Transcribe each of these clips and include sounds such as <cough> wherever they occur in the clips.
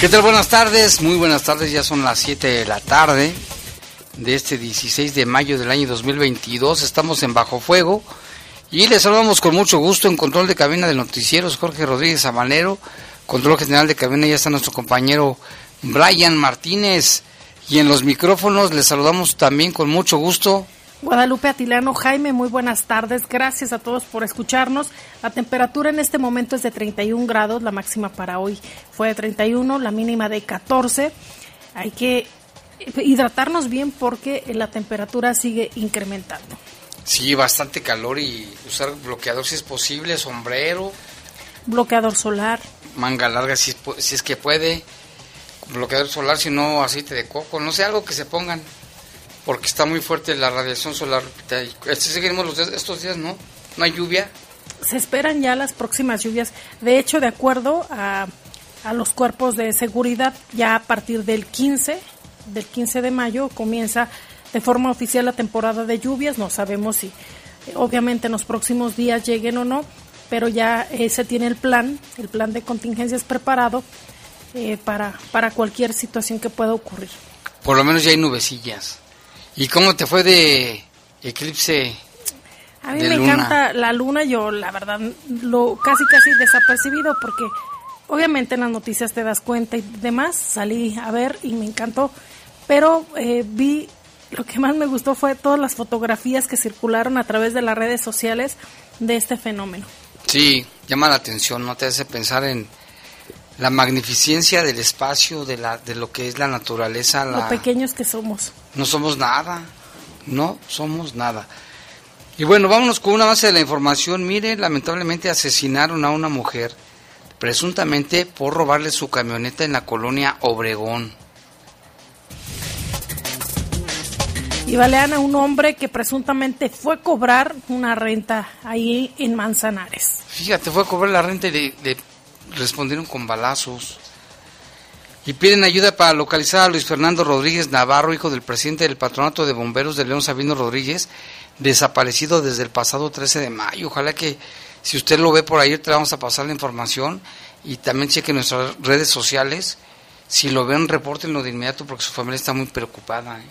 ¿Qué tal? Buenas tardes, muy buenas tardes, ya son las 7 de la tarde de este 16 de mayo del año 2022, estamos en Bajo Fuego y les saludamos con mucho gusto en control de cabina de noticieros Jorge Rodríguez Amanero, control general de cabina ya está nuestro compañero Brian Martínez y en los micrófonos les saludamos también con mucho gusto Guadalupe Atilano, Jaime, muy buenas tardes. Gracias a todos por escucharnos. La temperatura en este momento es de 31 grados, la máxima para hoy fue de 31, la mínima de 14. Hay que hidratarnos bien porque la temperatura sigue incrementando. Sí, bastante calor y usar bloqueador si es posible, sombrero. Bloqueador solar. Manga larga si, si es que puede. Bloqueador solar, si no aceite de coco, no sé, algo que se pongan porque está muy fuerte la radiación solar. Este seguimos los, estos días, ¿no? No hay lluvia. Se esperan ya las próximas lluvias. De hecho, de acuerdo a, a los cuerpos de seguridad, ya a partir del 15, del 15 de mayo comienza de forma oficial la temporada de lluvias. No sabemos si, obviamente, en los próximos días lleguen o no, pero ya eh, se tiene el plan, el plan de contingencias preparado eh, para, para cualquier situación que pueda ocurrir. Por lo menos ya hay nubecillas. ¿Y cómo te fue de eclipse? A mí me encanta la luna, yo la verdad lo casi casi desapercibido porque obviamente en las noticias te das cuenta y demás, salí a ver y me encantó, pero eh, vi lo que más me gustó fue todas las fotografías que circularon a través de las redes sociales de este fenómeno. Sí, llama la atención, no te hace pensar en la magnificencia del espacio, de, la, de lo que es la naturaleza. Lo pequeños que somos. No somos nada, no somos nada. Y bueno, vámonos con una base de la información. Mire, lamentablemente asesinaron a una mujer, presuntamente por robarle su camioneta en la colonia Obregón. Y balean a un hombre que presuntamente fue a cobrar una renta ahí en Manzanares. Fíjate, fue a cobrar la renta y le respondieron con balazos y piden ayuda para localizar a Luis Fernando Rodríguez Navarro, hijo del presidente del Patronato de Bomberos de León Sabino Rodríguez, desaparecido desde el pasado 13 de mayo. Ojalá que si usted lo ve por ahí, te vamos a pasar la información y también cheque nuestras redes sociales. Si lo ven, repórtenlo de inmediato porque su familia está muy preocupada. ¿eh?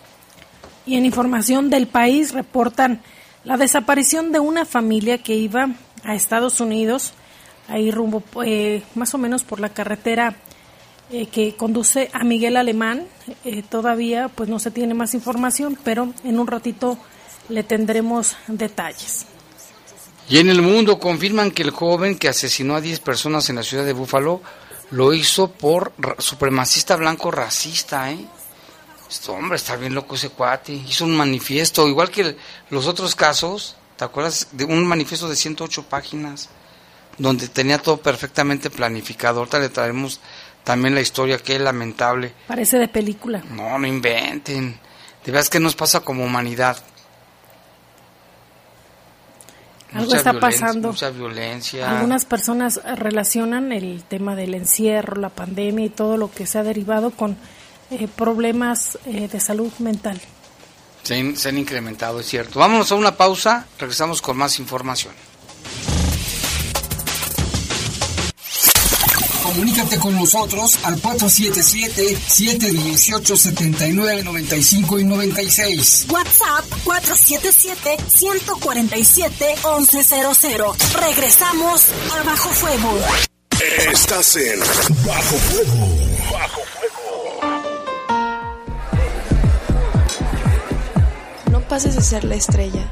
Y en información del país reportan la desaparición de una familia que iba a Estados Unidos, ahí rumbo eh, más o menos por la carretera eh, que conduce a Miguel Alemán. Eh, todavía pues no se tiene más información, pero en un ratito le tendremos detalles. Y en el mundo confirman que el joven que asesinó a 10 personas en la ciudad de Búfalo lo hizo por supremacista blanco racista, ¿eh? Este hombre está bien loco ese cuate. Hizo un manifiesto, igual que los otros casos, ¿te acuerdas? De un manifiesto de 108 páginas, donde tenía todo perfectamente planificado. Ahorita le traemos también la historia, que es lamentable. Parece de película. No, no inventen. De verdad que nos pasa como humanidad. Algo está pasando. Mucha violencia. Algunas personas relacionan el tema del encierro, la pandemia y todo lo que se ha derivado con eh, problemas eh, de salud mental. Se, se han incrementado, es cierto. Vámonos a una pausa, regresamos con más información. Comunícate con nosotros al 477-718-7995 y 96. WhatsApp 477-147-1100. Regresamos a Bajo Fuego. Estás en Bajo Fuego. Bajo Fuego. No pases de ser la estrella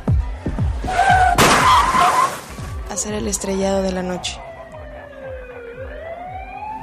hacer el estrellado de la noche.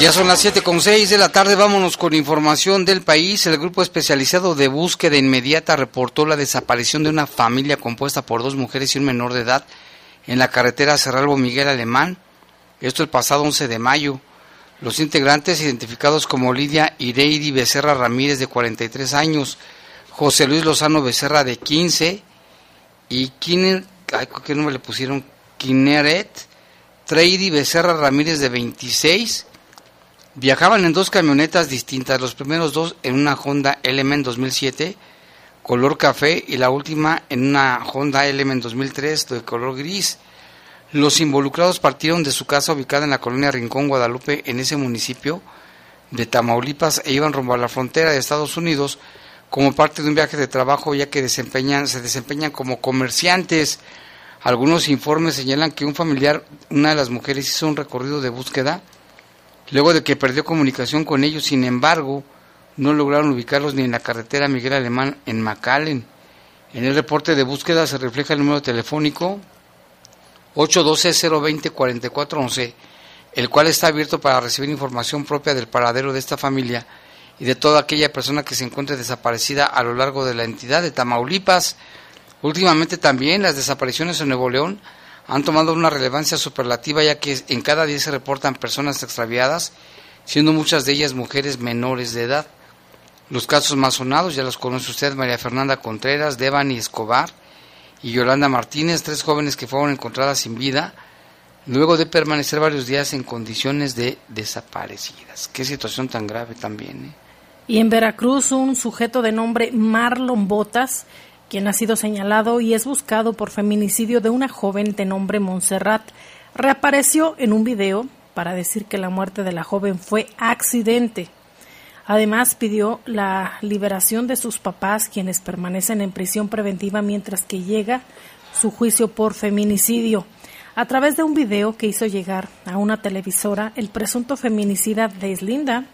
Ya son las siete con seis de la tarde, vámonos con información del país. El grupo especializado de búsqueda inmediata reportó la desaparición de una familia compuesta por dos mujeres y un menor de edad en la carretera Cerralbo Miguel Alemán. Esto el pasado 11 de mayo. Los integrantes identificados como Lidia Ireidi Becerra Ramírez de 43 años, José Luis Lozano Becerra de 15 y Kiner, ¿qué nombre le pusieron? Kineret Treidi Becerra Ramírez de 26 Viajaban en dos camionetas distintas, los primeros dos en una Honda Element 2007 color café y la última en una Honda Element 2003 de color gris. Los involucrados partieron de su casa ubicada en la colonia Rincón, Guadalupe, en ese municipio de Tamaulipas e iban rumbo a la frontera de Estados Unidos como parte de un viaje de trabajo ya que desempeñan, se desempeñan como comerciantes. Algunos informes señalan que un familiar, una de las mujeres, hizo un recorrido de búsqueda luego de que perdió comunicación con ellos, sin embargo, no lograron ubicarlos ni en la carretera Miguel Alemán en McAllen. En el reporte de búsqueda se refleja el número telefónico 812-020-4411, el cual está abierto para recibir información propia del paradero de esta familia y de toda aquella persona que se encuentre desaparecida a lo largo de la entidad de Tamaulipas. Últimamente también las desapariciones en Nuevo León han tomado una relevancia superlativa ya que en cada día se reportan personas extraviadas, siendo muchas de ellas mujeres menores de edad. Los casos más sonados ya los conoce usted, María Fernanda Contreras, Devani Escobar y Yolanda Martínez, tres jóvenes que fueron encontradas sin vida luego de permanecer varios días en condiciones de desaparecidas. Qué situación tan grave también. ¿eh? Y en Veracruz, un sujeto de nombre Marlon Botas, quien ha sido señalado y es buscado por feminicidio de una joven de nombre Montserrat, reapareció en un video para decir que la muerte de la joven fue accidente. Además, pidió la liberación de sus papás, quienes permanecen en prisión preventiva mientras que llega su juicio por feminicidio. A través de un video que hizo llegar a una televisora, el presunto feminicida deslinda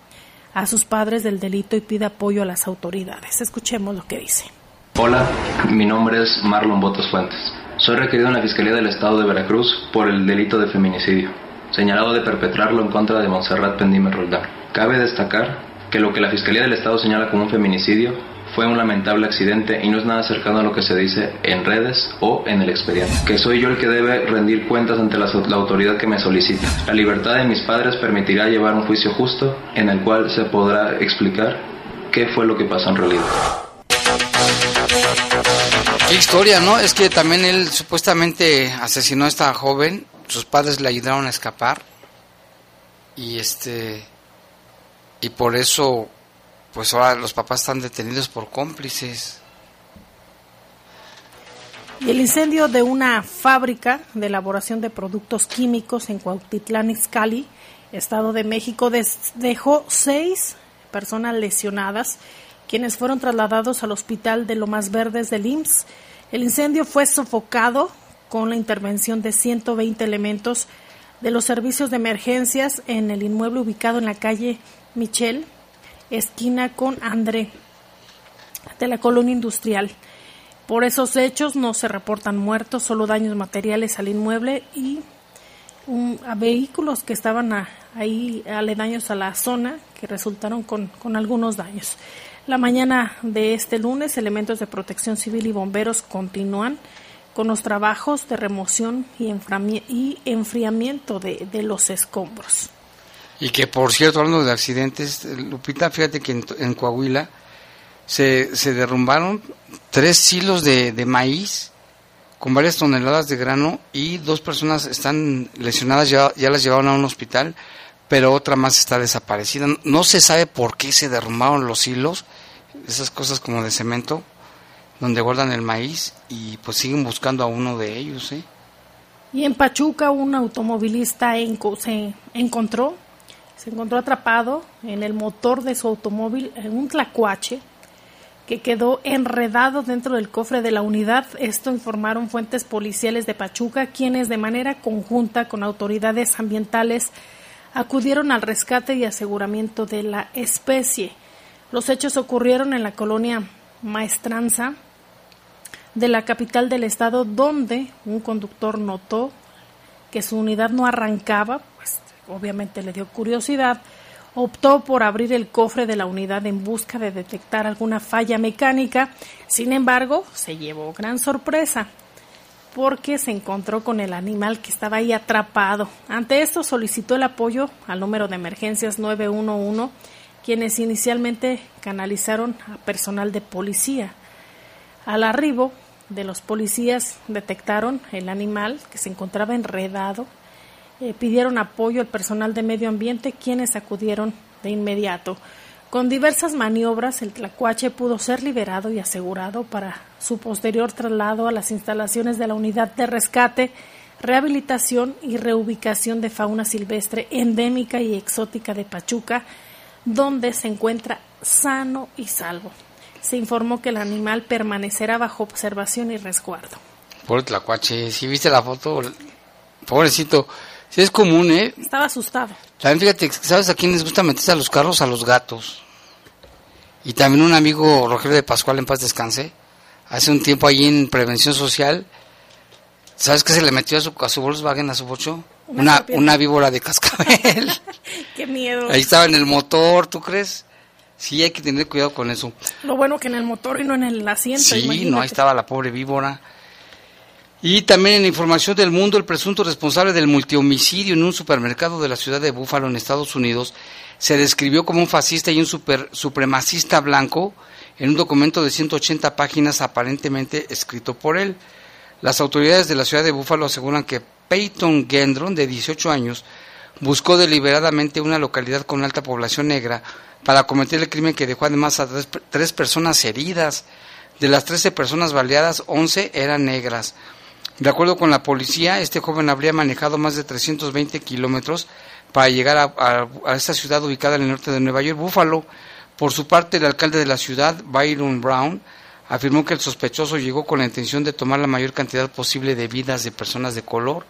a sus padres del delito y pide apoyo a las autoridades. Escuchemos lo que dice. Hola, mi nombre es Marlon Botos Fuentes. Soy requerido en la Fiscalía del Estado de Veracruz por el delito de feminicidio, señalado de perpetrarlo en contra de Montserrat Pendime Roldán. Cabe destacar que lo que la Fiscalía del Estado señala como un feminicidio fue un lamentable accidente y no es nada cercano a lo que se dice en redes o en el expediente. Que soy yo el que debe rendir cuentas ante la, la autoridad que me solicita. La libertad de mis padres permitirá llevar un juicio justo en el cual se podrá explicar qué fue lo que pasó en realidad. Qué historia, ¿no? Es que también él supuestamente asesinó a esta joven, sus padres le ayudaron a escapar y este y por eso pues ahora los papás están detenidos por cómplices. Y el incendio de una fábrica de elaboración de productos químicos en Cuautitlán Izcalli, Estado de México, dejó seis personas lesionadas, quienes fueron trasladados al hospital de Lomas Verdes del IMSS. El incendio fue sofocado con la intervención de 120 elementos de los servicios de emergencias en el inmueble ubicado en la calle Michel, esquina con André, de la colonia industrial. Por esos hechos no se reportan muertos, solo daños materiales al inmueble y a vehículos que estaban a- ahí aledaños a la zona que resultaron con algunos daños. La mañana de este lunes, elementos de protección civil y bomberos continúan con los trabajos de remoción y, enfriamiento de, los escombros. Y que, por cierto, hablando de accidentes, Lupita, fíjate que en, Coahuila se, derrumbaron tres silos de, de maíz con varias toneladas de grano y dos personas están lesionadas, ya, ya las llevaron a un hospital, pero otra más está desaparecida. No se sabe por qué se derrumbaron los hilos, esas cosas como de cemento, donde guardan el maíz y pues siguen buscando a uno de ellos, ¿eh? Y en Pachuca un automovilista se encontró, se encontró atrapado en el motor de su automóvil en un tlacuache que quedó enredado dentro del cofre de la unidad. Esto informaron fuentes policiales de Pachuca, quienes de manera conjunta con autoridades ambientales acudieron al rescate y aseguramiento de la especie. Los hechos ocurrieron en la colonia Maestranza, de la capital del estado donde un conductor notó que su unidad no arrancaba, pues obviamente le dio curiosidad, optó por abrir el cofre de la unidad en busca de detectar alguna falla mecánica, sin embargo se llevó gran sorpresa porque se encontró con el animal que estaba ahí atrapado. Ante esto solicitó el apoyo al número de emergencias 911, quienes inicialmente canalizaron a personal de policía. Al arribo de los policías detectaron el animal que se encontraba enredado, eh, pidieron apoyo al personal de medio ambiente quienes acudieron de inmediato. Con diversas maniobras el tlacuache pudo ser liberado y asegurado para su posterior traslado a las instalaciones de la unidad de rescate, rehabilitación y reubicación de fauna silvestre endémica y exótica de Pachuca, donde se encuentra sano y salvo se informó que el animal permanecerá bajo observación y resguardo. Por el tlacuache, si viste la foto, pobrecito, si es común, ¿eh? Estaba asustado. También fíjate, ¿sabes a quién les gusta meterse a los carros? A los gatos. Y también un amigo, Rogelio de Pascual, en paz descanse, hace un tiempo allí en Prevención Social, ¿sabes qué se le metió a su, a su Volkswagen, a su bocho? Una Una, serpiente. una víbora de cascabel. <laughs> Qué miedo. Ahí estaba en el motor, ¿tú crees? Sí, hay que tener cuidado con eso. Lo bueno que en el motor y no en el asiento. Sí, imagínate. no, ahí estaba la pobre víbora. Y también en información del mundo, el presunto responsable del multihomicidio en un supermercado de la ciudad de Búfalo, en Estados Unidos, se describió como un fascista y un super, supremacista blanco en un documento de 180 páginas aparentemente escrito por él. Las autoridades de la ciudad de Búfalo aseguran que Peyton Gendron, de 18 años, buscó deliberadamente una localidad con alta población negra para cometer el crimen que dejó además a tres, personas heridas. De las 13 personas baleadas, 11 eran negras. De acuerdo con la policía, este joven habría manejado más de 320 kilómetros para llegar a, a- esta ciudad ubicada en el norte de Nueva York, Búfalo. Por su parte, el alcalde de la ciudad, Byron Brown, afirmó que el sospechoso llegó con la intención de tomar la mayor cantidad posible de vidas de personas de color.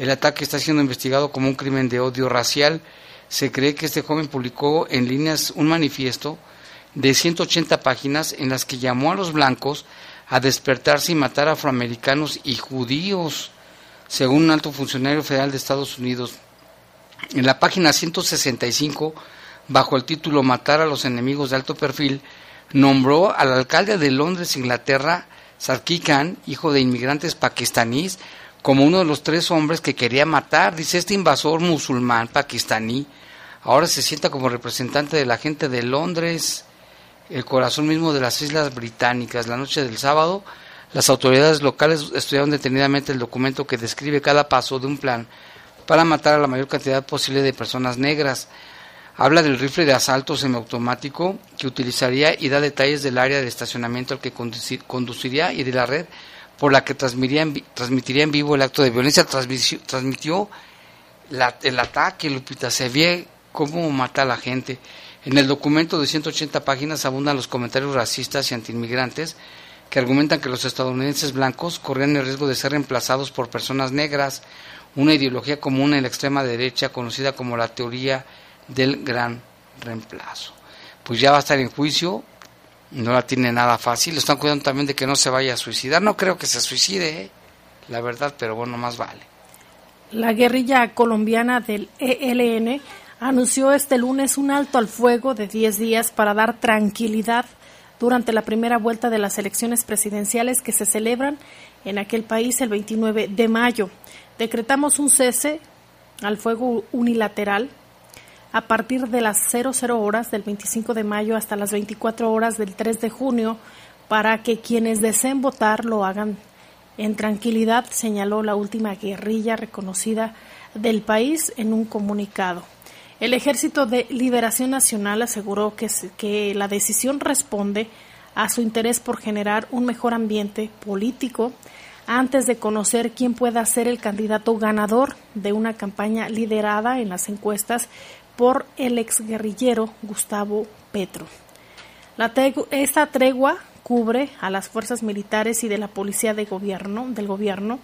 El ataque está siendo investigado como un crimen de odio racial. Se cree que este joven publicó en líneas un manifiesto de 180 páginas en las que llamó a los blancos a despertarse y matar afroamericanos y judíos, según un alto funcionario federal de Estados Unidos. En la página 165, bajo el título Matar a los enemigos de alto perfil, nombró al alcalde de Londres, Inglaterra, Sarkis Khan, hijo de inmigrantes pakistaníes, como uno de los tres hombres que quería matar. Dice este invasor musulmán pakistaní, ahora se sienta como representante de la gente de Londres, el corazón mismo de las Islas Británicas. La noche del sábado, las autoridades locales estudiaron detenidamente el documento que describe cada paso de un plan para matar a la mayor cantidad posible de personas negras. Habla del rifle de asalto semiautomático que utilizaría y da detalles del área de estacionamiento al que conduci- conduciría y de la red por la que transmitiría en, vivo el acto de violencia. Transmitió la- el ataque, Lupita, se ve cómo mata a la gente. En el documento de 180 páginas abundan los comentarios racistas y antiinmigrantes que argumentan que los estadounidenses blancos corrían el riesgo de ser reemplazados por personas negras, una ideología común en la extrema derecha conocida como la teoría del gran reemplazo. pues ya va a estar en juicio, no la tiene nada fácil, lo están cuidando también de que no se vaya a suicidar, no creo que se suicide, ¿eh? la verdad, pero bueno, más vale. La guerrilla colombiana del ELN anunció este lunes un alto al fuego de 10 días para dar tranquilidad durante la primera vuelta de las elecciones presidenciales que se celebran en aquel país el 29 de mayo. Decretamos un cese al fuego unilateral a partir de las 00 horas del 25 de mayo hasta las 24 horas del 3 de junio para que quienes deseen votar lo hagan en tranquilidad, señaló la última guerrilla reconocida del país en un comunicado. El Ejército de Liberación Nacional aseguró que, que la decisión responde a su interés por generar un mejor ambiente político antes de conocer quién pueda ser el candidato ganador de una campaña liderada en las encuestas por el exguerrillero Gustavo Petro. Esta tregua cubre a las fuerzas militares y de la policía gobierno, del gobierno.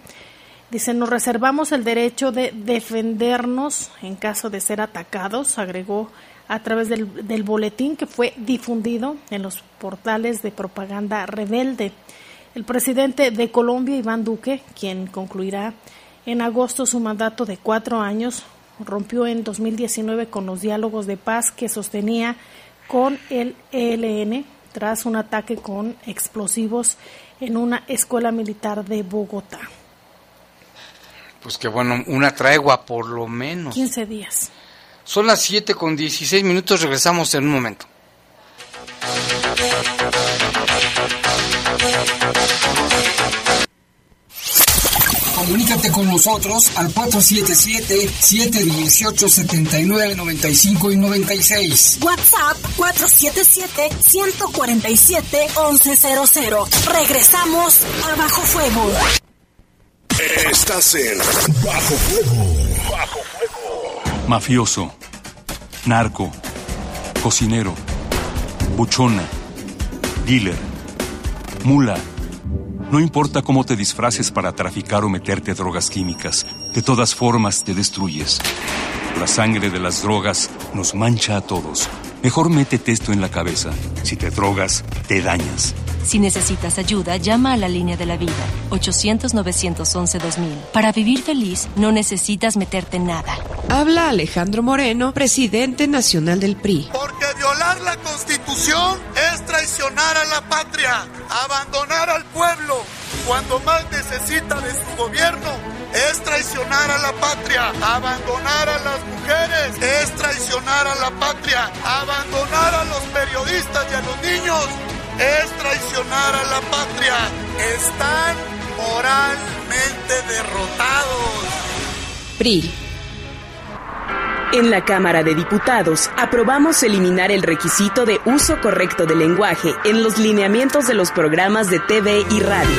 Dice, nos reservamos el derecho de defendernos en caso de ser atacados, agregó a través del boletín que fue difundido en los portales de propaganda rebelde. El presidente de Colombia, Iván Duque, quien concluirá en agosto su mandato de cuatro años, rompió en 2019 con los diálogos de paz que sostenía con el ELN tras un ataque con explosivos en una escuela militar de Bogotá. Pues que bueno, una tregua por lo menos. 15 días. Son las 7 con 16 minutos, regresamos en un momento. Comunícate con nosotros al 477-718-7995 y 96. WhatsApp 477-147-1100. Regresamos a Bajo Fuego. Estás en Bajo Fuego. Bajo Fuego. Mafioso, narco, cocinero, buchona, dealer, mula no importa cómo te disfraces para traficar o meterte drogas químicas, de todas formas te destruyes. La sangre de las drogas nos mancha a todos. Mejor métete esto en la cabeza. Si te drogas, te dañas. Si necesitas ayuda, llama a la línea de la vida, 800-911-2000. Para vivir feliz, no necesitas meterte en nada. Habla Alejandro Moreno, presidente nacional del PRI. Porque violar la constitución traicionar a la patria, abandonar al pueblo cuando más necesita de su gobierno. Es traicionar a la patria, abandonar a las mujeres, es traicionar a la patria, abandonar a los periodistas y a los niños, es traicionar a la patria. Están moralmente derrotados. PRI. En la Cámara de Diputados aprobamos eliminar el requisito de uso correcto del lenguaje en los lineamientos de los programas de TV y radio.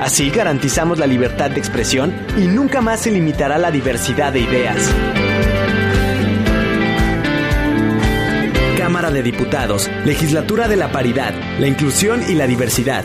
Así garantizamos la libertad de expresión y nunca más se limitará la diversidad de ideas. Cámara de Diputados, Legislatura de la Paridad, la Inclusión y la Diversidad.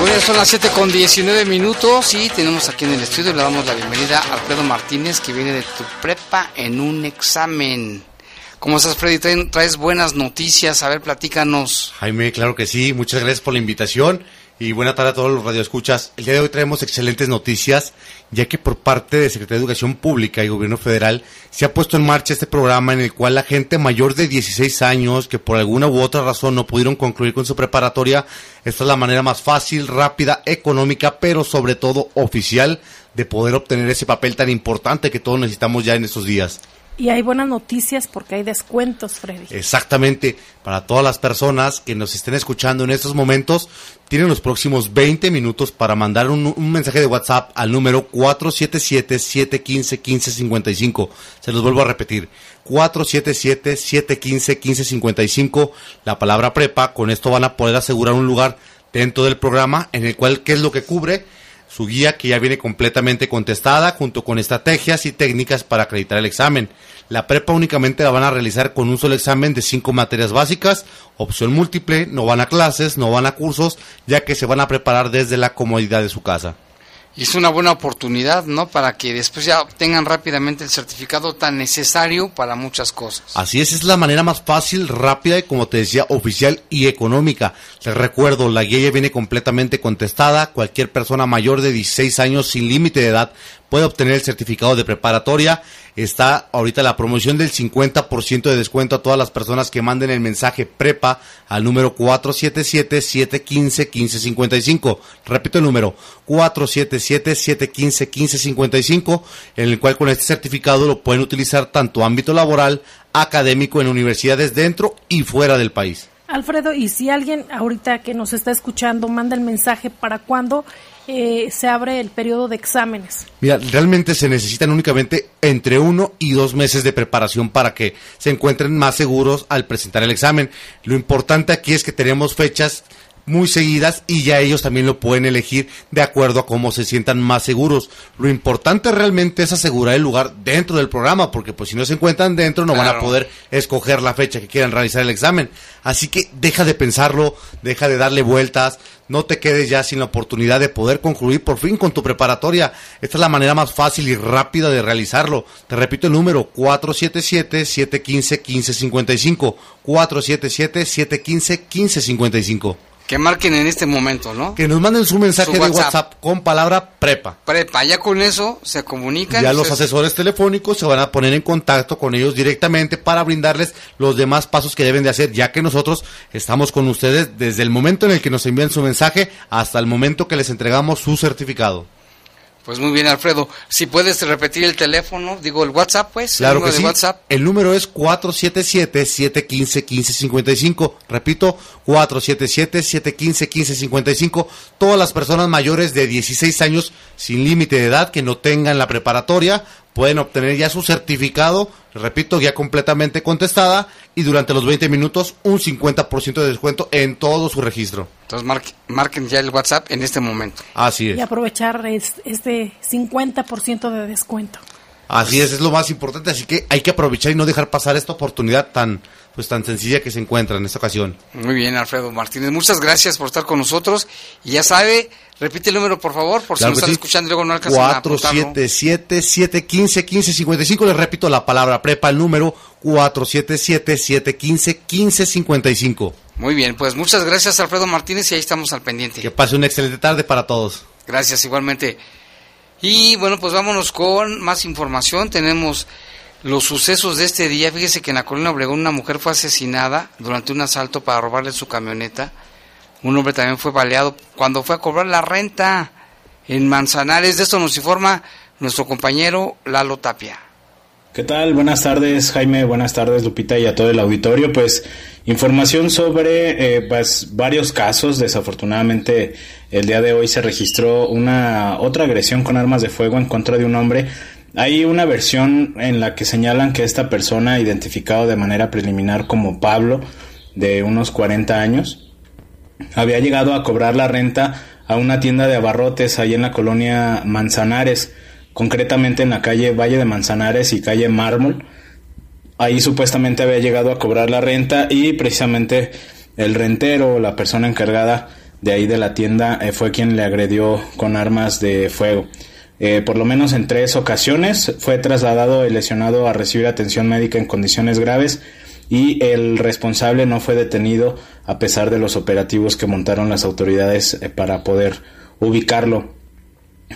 Bueno, son las 7 con 19 minutos y tenemos aquí en el estudio, le damos la bienvenida a Alfredo Martínez que viene de tu prepa en un examen. ¿Cómo estás, Freddy? Traes buenas noticias. A ver, platícanos. Jaime, claro que sí. Muchas gracias por la invitación. Y buena tarde a todos los radioescuchas. El día de hoy traemos excelentes noticias, ya que por parte de Secretaría de Educación Pública y Gobierno Federal se ha puesto en marcha este programa en el cual la gente mayor de 16 años que por alguna u otra razón no pudieron concluir con su preparatoria, esta es la manera más fácil, rápida, económica, pero sobre todo oficial de poder obtener ese papel tan importante que todos necesitamos ya en estos días. Y hay buenas noticias porque hay descuentos, Freddy. Exactamente, para todas las personas que nos estén escuchando en estos momentos, tienen los próximos 20 minutos para mandar un, mensaje de WhatsApp al número 477-715-1555. Se los vuelvo a repetir, 477-715-1555, la palabra prepa, con esto van a poder asegurar un lugar dentro del programa en el cual, ¿qué es lo que cubre? Su guía que ya viene completamente contestada junto con estrategias y técnicas para acreditar el examen. La prepa únicamente la van a realizar con un solo examen de cinco materias básicas, opción múltiple, no van a clases, no van a cursos, ya que se van a preparar desde la comodidad de su casa. Y es una buena oportunidad, ¿no? Para que después ya obtengan rápidamente el certificado tan necesario para muchas cosas. Así es, es la manera más fácil, rápida y como te decía, oficial y económica. Les recuerdo, la guía ya viene completamente contestada. Cualquier persona mayor de 16 años sin límite de edad puede obtener el certificado de preparatoria. Está ahorita la promoción del 50% de descuento a todas las personas que manden el mensaje prepa al número 477-715-1555. Repito el número 477-715-1555, en el cual con este certificado lo pueden utilizar tanto ámbito laboral, académico en universidades dentro y fuera del país. Alfredo, y si alguien ahorita que nos está escuchando manda el mensaje para cuándo eh, se abre el periodo de exámenes. Mira, realmente se necesitan únicamente entre uno y dos meses de preparación para que se encuentren más seguros al presentar el examen. Lo importante aquí es que tenemos fechas muy seguidas y ya ellos también lo pueden elegir de acuerdo a cómo se sientan más seguros. Lo importante realmente es asegurar el lugar dentro del programa, porque pues si no se encuentran dentro no van a poder escoger la fecha que quieran realizar el examen. Así que deja de pensarlo, deja de darle vueltas, no te quedes ya sin la oportunidad de poder concluir por fin con tu preparatoria. Esta es la manera más fácil y rápida de realizarlo. Te repito el número 477-715-1555. 477-715-1555. Que marquen en este momento, ¿no? Que nos manden su mensaje Su de WhatsApp. WhatsApp con palabra prepa. Prepa, ya con eso se comunican. Ya los se- asesores telefónicos se van a poner en contacto con ellos directamente para brindarles los demás pasos que deben de hacer, ya que nosotros estamos con ustedes desde el momento en el que nos envían su mensaje hasta el momento que les entregamos su certificado. Pues muy bien, Alfredo. Si puedes repetir el teléfono, digo el WhatsApp, pues. Claro el que número sí. de WhatsApp. El número es 477-715-1555. Repito, 477-715-1555. Todas las personas mayores de 16 años sin límite de edad que no tengan la preparatoria pueden obtener ya su certificado, repito, ya completamente contestada y durante los 20 minutos un 50% de descuento en todo su registro. Entonces marque- marquen ya el WhatsApp en este momento. Así es. Y aprovechar es- este 50% de descuento. Así es, es lo más importante, así que hay que aprovechar y no dejar pasar esta oportunidad tan pues tan sencilla que se encuentra en esta ocasión. Muy bien, Alfredo Martínez. Muchas gracias por estar con nosotros. Y ya sabe, repite el número, por favor, por Claro si nos están sí. escuchando y luego no alcanzan a apuntarlo. 477-715-1555. Les repito la palabra prepa, el número 477-715-1555. Muy bien, pues muchas gracias, Alfredo Martínez, y ahí estamos al pendiente. Que pase una excelente tarde para todos. Gracias, igualmente. Y bueno, pues vámonos con más información. Tenemos los sucesos de este día. Fíjese que en la colonia Obregón una mujer fue asesinada durante un asalto para robarle su camioneta. Un hombre también fue baleado cuando fue a cobrar la renta en Manzanares. De esto nos informa nuestro compañero Lalo Tapia. ¿Qué tal? Buenas tardes, Jaime. Buenas tardes, Lupita, y a todo el auditorio. Pues información sobre eh, pues, varios casos. Desafortunadamente, el día de hoy se registró una otra agresión con armas de fuego en contra de un hombre. Hay una versión en la que señalan que esta persona, identificado de manera preliminar como Pablo, de unos 40 años, había llegado a cobrar la renta a una tienda de abarrotes ahí en la colonia Manzanares, concretamente en la calle Valle de Manzanares y calle Mármol. Ahí supuestamente había llegado a cobrar la renta y precisamente el rentero, la persona encargada de ahí de la tienda, eh, fue quien le agredió con armas de fuego. Eh, por lo menos en tres ocasiones fue trasladado el lesionado a recibir atención médica en condiciones graves y el responsable no fue detenido a pesar de los operativos que montaron las autoridades eh, para poder ubicarlo.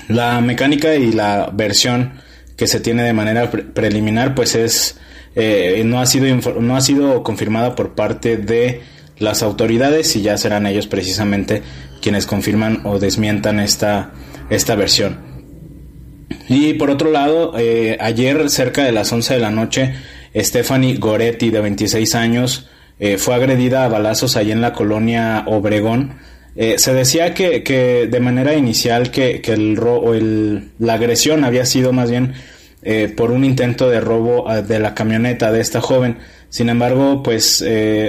La mecánica y la versión que se tiene de manera preliminar pues es eh, no ha sido no ha sido confirmada por parte de las autoridades y ya serán ellos precisamente quienes confirman o desmientan esta esta versión. Y por otro lado, eh, ayer cerca de las 11 de la noche, Stephanie Goretti, de 26 años, eh, fue agredida a balazos ahí en la colonia Obregón. Eh, se decía que, que, de manera inicial que, que el, ro el, la agresión había sido más bien por un intento de robo ah, de la camioneta de esta joven. Sin embargo, pues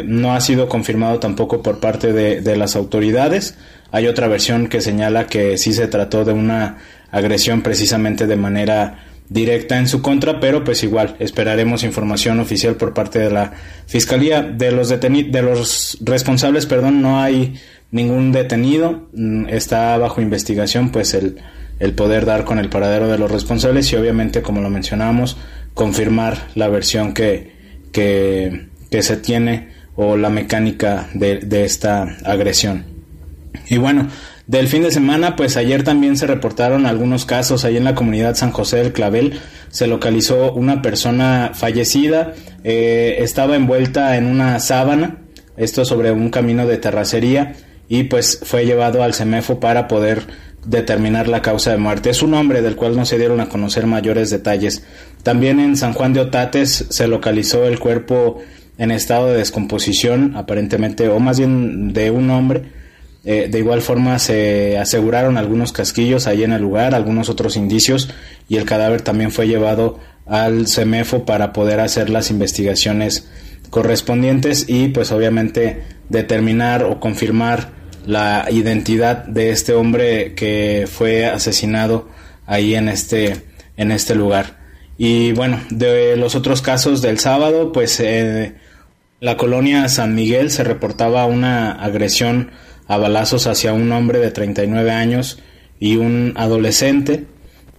no ha sido confirmado tampoco por parte de, de las autoridades. Hay otra versión que señala que sí se trató de una agresión precisamente de manera directa en su contra, pero pues igual esperaremos información oficial por parte de la fiscalía de los de los responsables, perdón, no hay ningún detenido, mm, está bajo investigación pues el, el poder dar con el paradero de los responsables y obviamente como lo mencionamos confirmar la versión que, que, que se tiene o la mecánica de, de esta agresión. Y bueno, del fin de semana, pues ayer también se reportaron algunos casos ahí en la comunidad San José del Clavel. Se localizó una persona fallecida, eh, estaba envuelta en una sábana, esto sobre un camino de terracería, y pues fue llevado al CEMEFO para poder determinar la causa de muerte. Es un hombre del cual no se dieron a conocer mayores detalles. También en San Juan de Otates se localizó el cuerpo en estado de descomposición, aparentemente, o más bien de un hombre eh, de igual forma se aseguraron algunos casquillos ahí en el lugar, algunos otros indicios y el cadáver también fue llevado al CEMEFO para poder hacer las investigaciones correspondientes y pues obviamente determinar o confirmar la identidad de este hombre que fue asesinado ahí en este en este lugar. Y bueno de los otros casos del sábado pues eh, la colonia San Miguel se reportaba una agresión a balazos hacia un hombre de 39 años y un adolescente.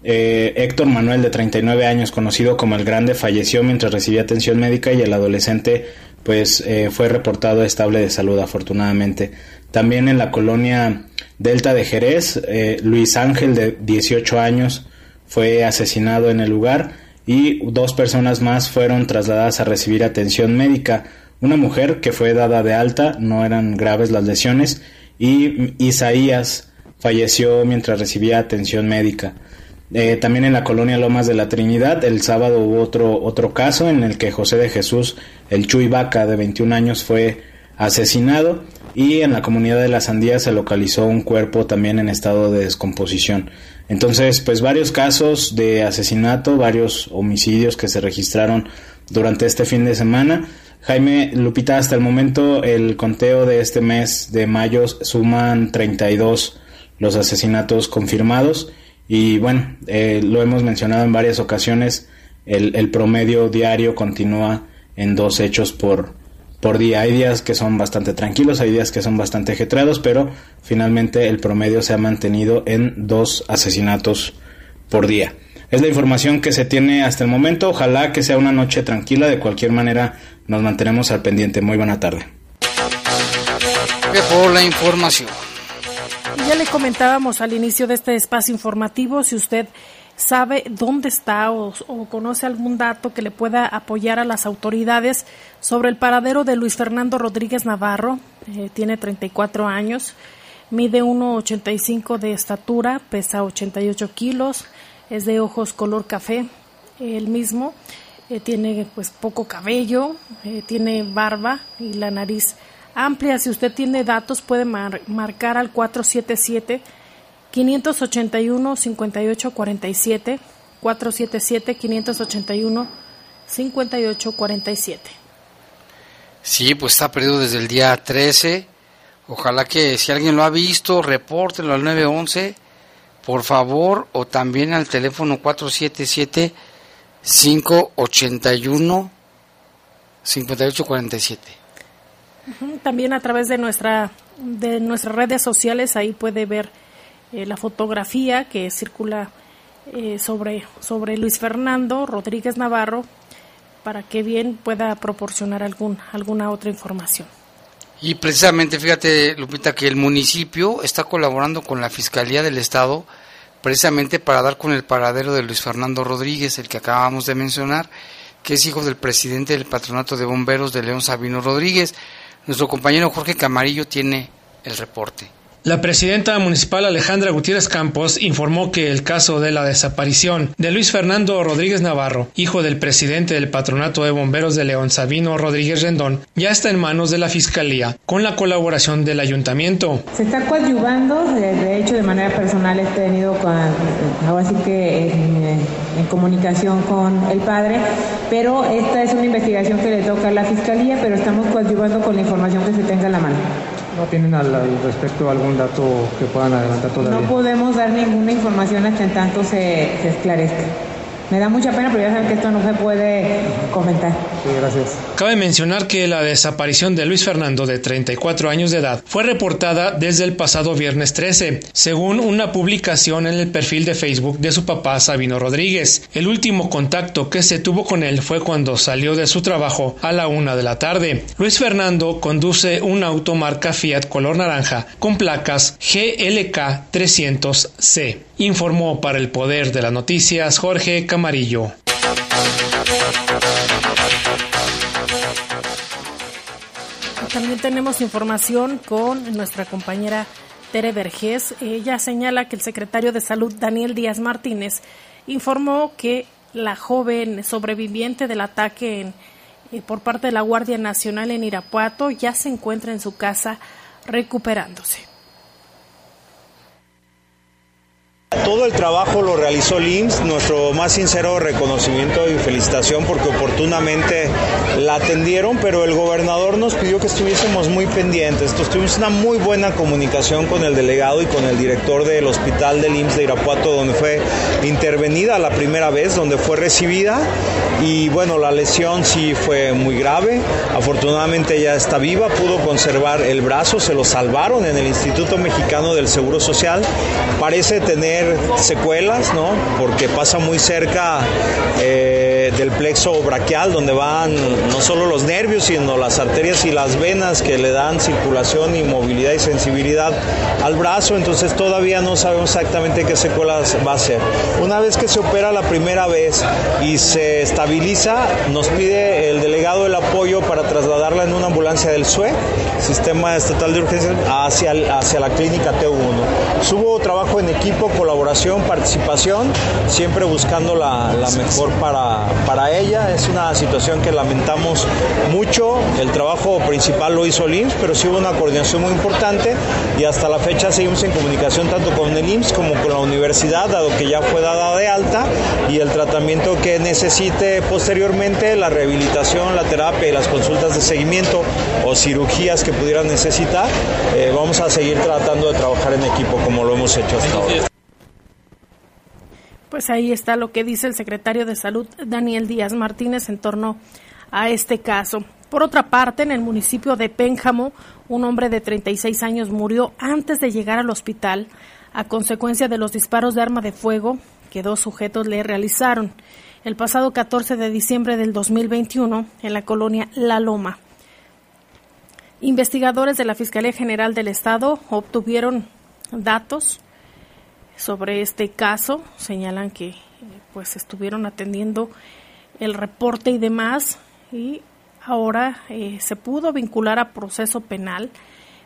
Eh, Héctor Manuel, de 39 años, conocido como el Grande, falleció mientras recibía atención médica y el adolescente pues eh, fue reportado estable de salud afortunadamente. También en la colonia Delta de Jerez, eh, Luis Ángel, de 18 años, fue asesinado en el lugar y dos personas más fueron trasladadas a recibir atención médica. Una mujer que fue dada de alta, no eran graves las lesiones, y Isaías falleció mientras recibía atención médica. Eh, también en la colonia Lomas de la Trinidad, el sábado hubo otro, otro caso en el que José de Jesús, el Chuy Vaca, de 21 años, fue asesinado y en la comunidad de la Sandía se localizó un cuerpo también en estado de descomposición. Entonces, pues varios casos de asesinato, varios homicidios que se registraron durante este fin de semana. Jaime Lupita, hasta el momento el conteo de este mes de mayo suman 32 los asesinatos confirmados y bueno, eh, lo hemos mencionado en varias ocasiones, el, promedio diario continúa en dos hechos por, por día. Hay días que son bastante tranquilos, hay días que son bastante ajetreados, pero finalmente el promedio se ha mantenido en dos asesinatos por día. Es la información que se tiene hasta el momento. Ojalá que sea una noche tranquila. De cualquier manera, nos mantenemos al pendiente. Muy buena tarde. Por la información. Ya le comentábamos al inicio de este espacio informativo, si usted sabe dónde está o, conoce algún dato que le pueda apoyar a las autoridades sobre el paradero de Luis Fernando Rodríguez Navarro, eh, tiene 34 años, mide 1,85 de estatura, pesa 88 kilos, es de ojos color café, el mismo, eh, tiene pues poco cabello, eh, tiene barba y la nariz amplia. Si usted tiene datos puede marcar al 477 581 5847 477 581 5847. Sí, pues está perdido desde el día 13. Ojalá que si alguien lo ha visto, repórtelo al 911 por favor, o también al teléfono 477 581 5847. También a través de nuestra de nuestras redes sociales ahí puede ver eh, la fotografía que circula eh, sobre sobre Luis Fernando Rodríguez Navarro para que bien pueda proporcionar algún, alguna otra información. Y precisamente, fíjate, Lupita, que el municipio está colaborando con la Fiscalía del Estado precisamente para dar con el paradero de Luis Fernando Rodríguez, el que acabamos de mencionar, que es hijo del presidente del Patronato de Bomberos de León Sabino Rodríguez. Nuestro compañero Jorge Camarillo tiene el reporte. La presidenta municipal Alejandra Gutiérrez Campos informó que el caso de la desaparición de Luis Fernando Rodríguez Navarro, hijo del presidente del Patronato de Bomberos de León, Sabino Rodríguez Rendón, ya está en manos de la Fiscalía, con la colaboración del ayuntamiento. Se está coadyuvando, de hecho de manera personal he tenido con, así que en, en comunicación con el padre, pero esta es una investigación que le toca a la Fiscalía, pero estamos coadyuvando con la información que se tenga en la mano. ¿No tienen al, al, respecto algún dato que puedan adelantar todavía? No podemos dar ninguna información hasta en tanto se, se esclarezca. Me da mucha pena, pero ya saben que esto no se puede comentar. Sí, gracias. Cabe mencionar que la desaparición de Luis Fernando, de 34 años de edad, fue reportada desde el pasado viernes 13, según una publicación en el perfil de Facebook de su papá Sabino Rodríguez. El último contacto que se tuvo con él fue cuando salió de su trabajo a la una de la tarde. Luis Fernando conduce un auto marca Fiat color naranja con placas GLK 300C. Informó para el Poder de las Noticias Jorge Camarillo. También tenemos información con nuestra compañera Tere Vergés. Ella señala que el secretario de Salud, Daniel Díaz Martínez, informó que la joven sobreviviente del ataque eh, por parte de la Guardia Nacional en Irapuato ya se encuentra en su casa recuperándose. Todo el trabajo lo realizó el IMSS, nuestro más sincero reconocimiento y felicitación porque oportunamente la atendieron, pero el gobernador nos pidió que estuviésemos muy pendientes. Entonces tuvimos una muy buena comunicación con el delegado y con el director del hospital del IMSS de Irapuato, donde fue intervenida la primera vez, donde fue recibida y bueno, la lesión sí fue muy grave. Afortunadamente ella está viva, pudo conservar el brazo, se lo salvaron en el Instituto Mexicano del Seguro Social. Parece tener secuelas, ¿no? Porque pasa muy cerca eh, del plexo braquial, donde van no solo los nervios, sino las arterias y las venas que le dan circulación y movilidad y sensibilidad al brazo. Entonces todavía no sabemos exactamente qué secuelas va a ser. Una vez que se opera la primera vez y se estabiliza, nos pide el delegado el apoyo para trasladarla en una ambulancia del SUE, Sistema Estatal de Urgencias, hacia, hacia la clínica T1. Hubo trabajo en equipo, colaboración, participación, siempre buscando la, la mejor para, para, ella. Es una situación que lamentamos mucho. El trabajo principal lo hizo el IMSS, pero sí hubo una coordinación muy importante y hasta la fecha seguimos en comunicación tanto con el IMSS como con la universidad, dado que ya fue dada de alta y el tratamiento que necesite posteriormente, la rehabilitación, la terapia y las consultas de seguimiento o cirugías que pudieran necesitar, eh, vamos a seguir tratando de trabajar en equipo como lo hemos hecho hasta ahora. Pues ahí está lo que dice el secretario de Salud, Daniel Díaz Martínez, en torno a este caso. Por otra parte, en el municipio de Pénjamo, un hombre de 36 años murió antes de llegar al hospital a consecuencia de los disparos de arma de fuego que dos sujetos le realizaron el pasado 14 de diciembre del 2021 en la colonia La Loma. Investigadores de la Fiscalía General del Estado obtuvieron datos sobre este caso. Señalan que pues estuvieron atendiendo el reporte y demás y ahora eh, se pudo vincular a proceso penal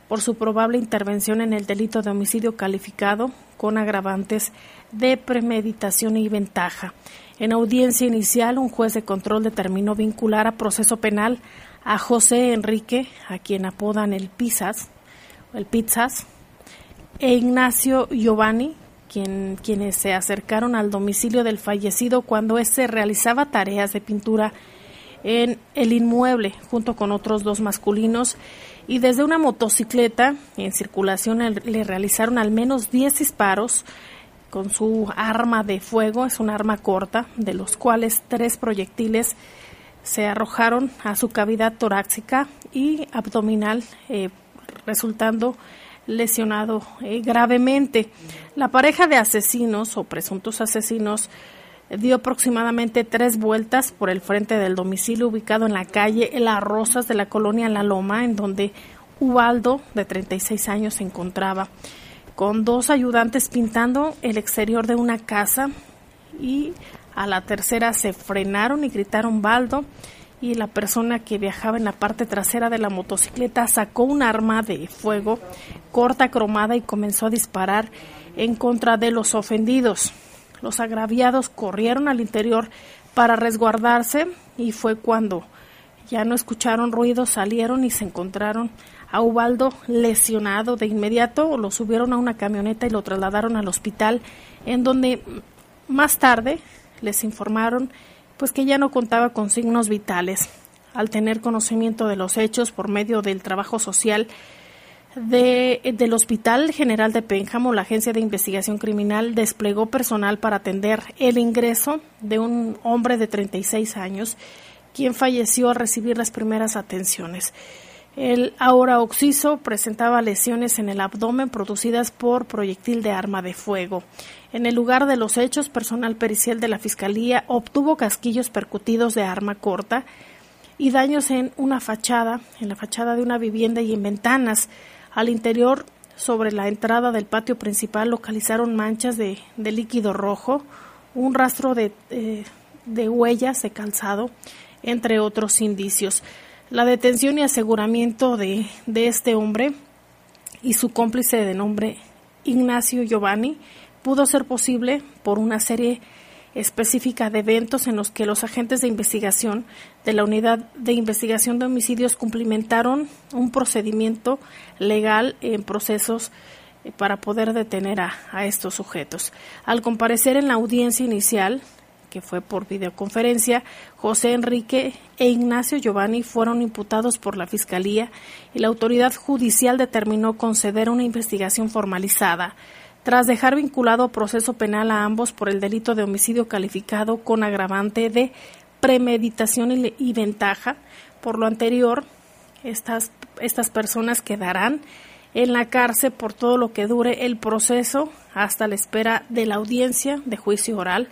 por su probable intervención en el delito de homicidio calificado con agravantes de premeditación y ventaja. En audiencia inicial, un juez de control determinó vincular a proceso penal a José Enrique, a quien apodan el Pizzas, el Pizzas, e Ignacio Giovanni, quien, quienes se acercaron al domicilio del fallecido cuando éste realizaba tareas de pintura en el inmueble junto con otros dos masculinos. Y desde una motocicleta en circulación le realizaron al menos 10 disparos con su arma de fuego, es un arma corta, de los cuales tres proyectiles se arrojaron a su cavidad torácica y abdominal, eh, resultando lesionado eh, gravemente. La pareja de asesinos o presuntos asesinos dio aproximadamente tres vueltas por el frente del domicilio ubicado en la calle Las Rosas de la colonia La Loma, en donde Ubaldo, de 36 años, se encontraba con dos ayudantes pintando el exterior de una casa y a la tercera se frenaron y gritaron Baldo y la persona que viajaba en la parte trasera de la motocicleta sacó un arma de fuego corta cromada y comenzó a disparar en contra de los ofendidos. Los agraviados corrieron al interior para resguardarse y fue cuando ya no escucharon ruido, salieron y se encontraron a Ubaldo lesionado de inmediato, lo subieron a una camioneta y lo trasladaron al hospital en donde más tarde les informaron pues que ya no contaba con signos vitales. Al tener conocimiento de los hechos por medio del trabajo social de, del Hospital General de Pénjamo, la Agencia de Investigación Criminal desplegó personal para atender el ingreso de un hombre de 36 años, quien falleció al recibir las primeras atenciones. El ahora occiso presentaba lesiones en el abdomen producidas por proyectil de arma de fuego. En el lugar de los hechos, personal pericial de la Fiscalía obtuvo casquillos percutidos de arma corta y daños en una fachada, en la fachada de una vivienda y en ventanas. Al interior, sobre la entrada del patio principal, localizaron manchas de, líquido rojo, un rastro eh, de huellas de calzado, entre otros indicios. La detención y aseguramiento de, de este hombre y su cómplice de nombre Ignacio Giovanni pudo ser posible por una serie específica de eventos en los que los agentes de investigación de la Unidad de Investigación de Homicidios cumplimentaron un procedimiento legal en procesos eh, para poder detener a, a, estos sujetos. Al comparecer en la audiencia inicial, que fue por videoconferencia, José Enrique e Ignacio Giovanni fueron imputados por la Fiscalía y la autoridad judicial determinó conceder una investigación formalizada tras dejar vinculado proceso penal a ambos por el delito de homicidio calificado con agravante de premeditación y, y ventaja. Por lo anterior, estas, estas personas quedarán en la cárcel por todo lo que dure el proceso hasta la espera de la audiencia de juicio oral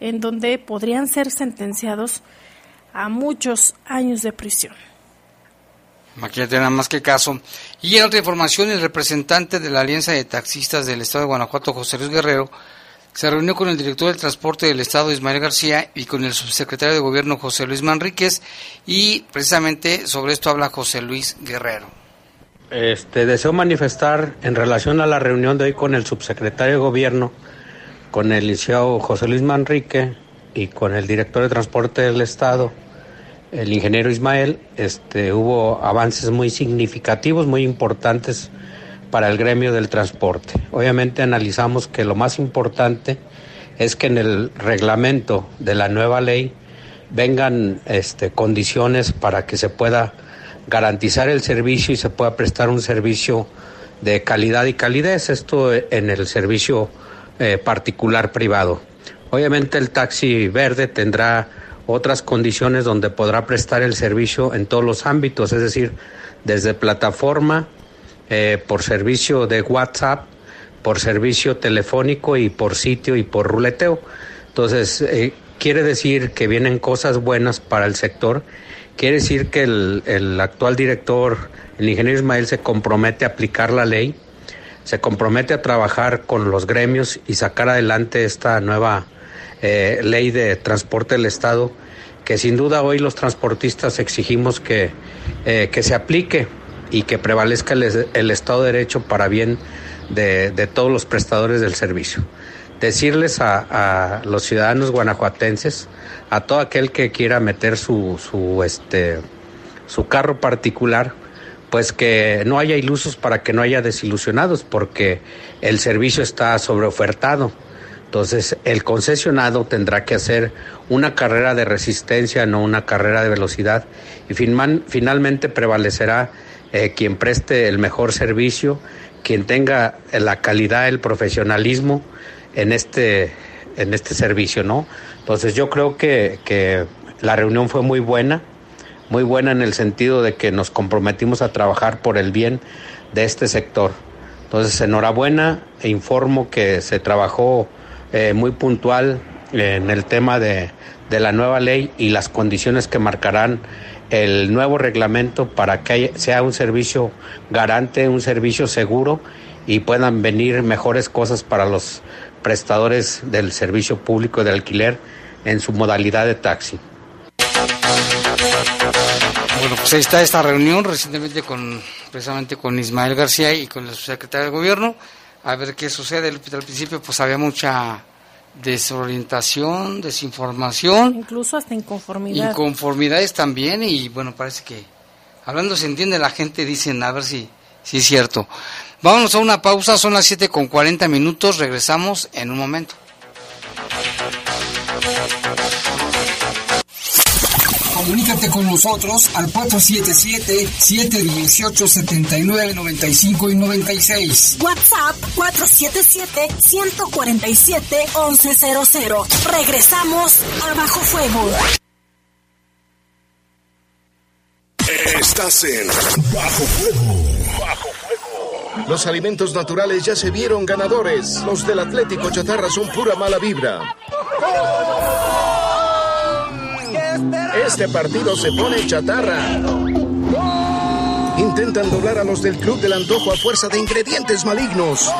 en donde podrían ser sentenciados a muchos años de prisión. Imagínate nada más que caso. Y en otra información, el representante de la Alianza de Taxistas del Estado de Guanajuato, José Luis Guerrero, se reunió con el director del transporte del Estado, Ismael García, y con el subsecretario de Gobierno, José Luis Manríquez, y precisamente sobre esto habla José Luis Guerrero. Este, deseo manifestar en relación a la reunión de hoy con el subsecretario de Gobierno, con el licenciado José Luis Manrique y con el director de transporte del Estado, el ingeniero Ismael, este, hubo avances muy significativos, muy importantes para el gremio del transporte. Obviamente analizamos que lo más importante es que en el reglamento de la nueva ley vengan este, condiciones para que se pueda garantizar el servicio y se pueda prestar un servicio de calidad y calidez. Esto en el servicio eh, particular privado. Obviamente el taxi verde tendrá otras condiciones donde podrá prestar el servicio en todos los ámbitos, es decir, desde plataforma, eh, por servicio de WhatsApp, por servicio telefónico y por sitio y por ruleteo. Entonces, eh, quiere decir que vienen cosas buenas para el sector, quiere decir que el, el actual director, el ingeniero Ismael, se compromete a aplicar la ley se compromete a trabajar con los gremios y sacar adelante esta nueva eh, ley de transporte del Estado, que sin duda hoy los transportistas exigimos que, eh, que se aplique y que prevalezca el, Estado de Derecho para bien de, todos los prestadores del servicio. Decirles a, los ciudadanos guanajuatenses, a todo aquel que quiera meter su, su, este, su carro particular, pues que no haya ilusos para que no haya desilusionados, porque el servicio está sobreofertado. Entonces, el concesionado tendrá que hacer una carrera de resistencia, no una carrera de velocidad, y finalmente prevalecerá eh, quien preste el mejor servicio, quien tenga la calidad, el profesionalismo en este, en este servicio, ¿no? Entonces, yo creo que, que la reunión fue muy buena muy buena en el sentido de que nos comprometimos a trabajar por el bien de este sector. Entonces, enhorabuena e informo que se trabajó eh, muy puntual en el tema de, de la nueva ley y las condiciones que marcarán el nuevo reglamento para que sea un servicio garante, un servicio seguro y puedan venir mejores cosas para los prestadores del servicio público de alquiler en su modalidad de taxi. Bueno, pues ahí está esta reunión recientemente con precisamente con Ismael García y con la secretaria de gobierno a ver qué sucede. Al principio pues había mucha desorientación, desinformación. Incluso hasta inconformidad. Inconformidades también y bueno, parece que hablando se entiende la gente, dicen a ver si, si es cierto. Vámonos a una pausa, son las 7 con 40 minutos, regresamos en un momento. Comunícate con nosotros al 477-718-7995 y 96. WhatsApp 477-147-1100. Regresamos a Bajo Fuego. Estás en Bajo Fuego. Bajo Fuego. Los alimentos naturales ya se vieron ganadores. Los del Atlético Chatarra son pura mala vibra. Este partido se pone chatarra. Intentan doblar a los del Club del Antojo a fuerza de ingredientes malignos.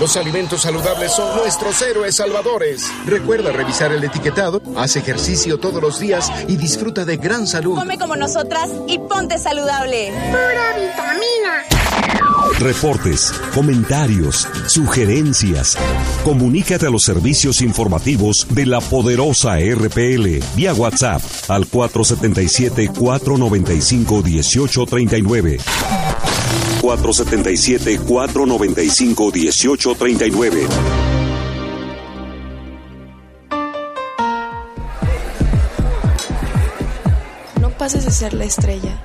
Los alimentos saludables son nuestros héroes salvadores. Recuerda revisar el etiquetado, haz ejercicio todos los días y disfruta de gran salud. Come como nosotras y ponte saludable. Pura vitamina. Reportes, comentarios, sugerencias. Comunícate a los servicios informativos de la poderosa RPL vía WhatsApp al 477-495-1839. 477-495-1839. No pases a ser la estrella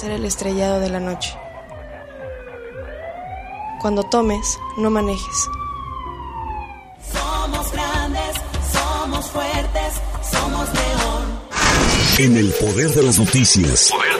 hacer el estrellado de la noche. Cuando tomes, no manejes. Somos grandes, somos fuertes, somos león. En el poder de las noticias. Poder de las noticias.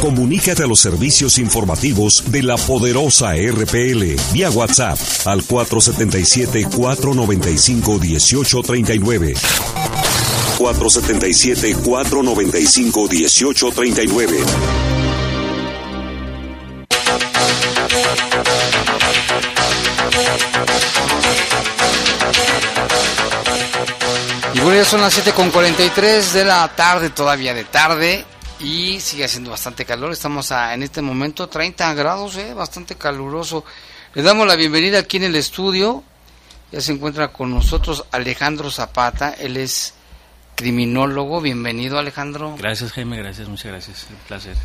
Comunícate a los servicios informativos de la poderosa RPL vía WhatsApp al 477-495-1839. 477-495-1839. Y bueno, ya son las 7.43 de la tarde, todavía de tarde, y sigue haciendo bastante calor. Estamos a, en este momento 30 grados, eh, bastante caluroso. Le damos la bienvenida aquí en el estudio. Ya se encuentra con nosotros Alejandro Zapata, él es criminólogo. Bienvenido, Alejandro. Gracias, Jaime, gracias, muchas gracias. Un placer.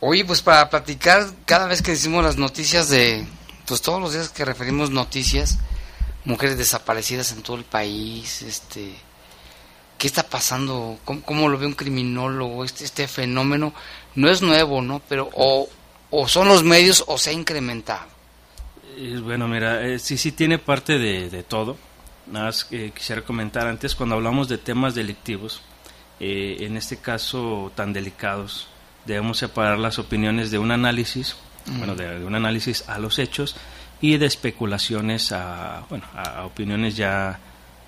Oye, pues para platicar, cada vez que decimos las noticias de, pues todos los días que referimos noticias, mujeres desaparecidas en todo el país, este, ¿qué está pasando? ¿Cómo, lo ve un criminólogo? Este, este fenómeno no es nuevo, ¿no? Pero o, o son los medios o se ha incrementado. Bueno, mira, eh, sí, sí tiene parte de, de todo. Nada más que quisiera comentar antes, cuando hablamos de temas delictivos, eh, en este caso tan delicados, debemos separar las opiniones de un análisis, bueno, de, un análisis a los hechos y de especulaciones a, bueno, a, opiniones ya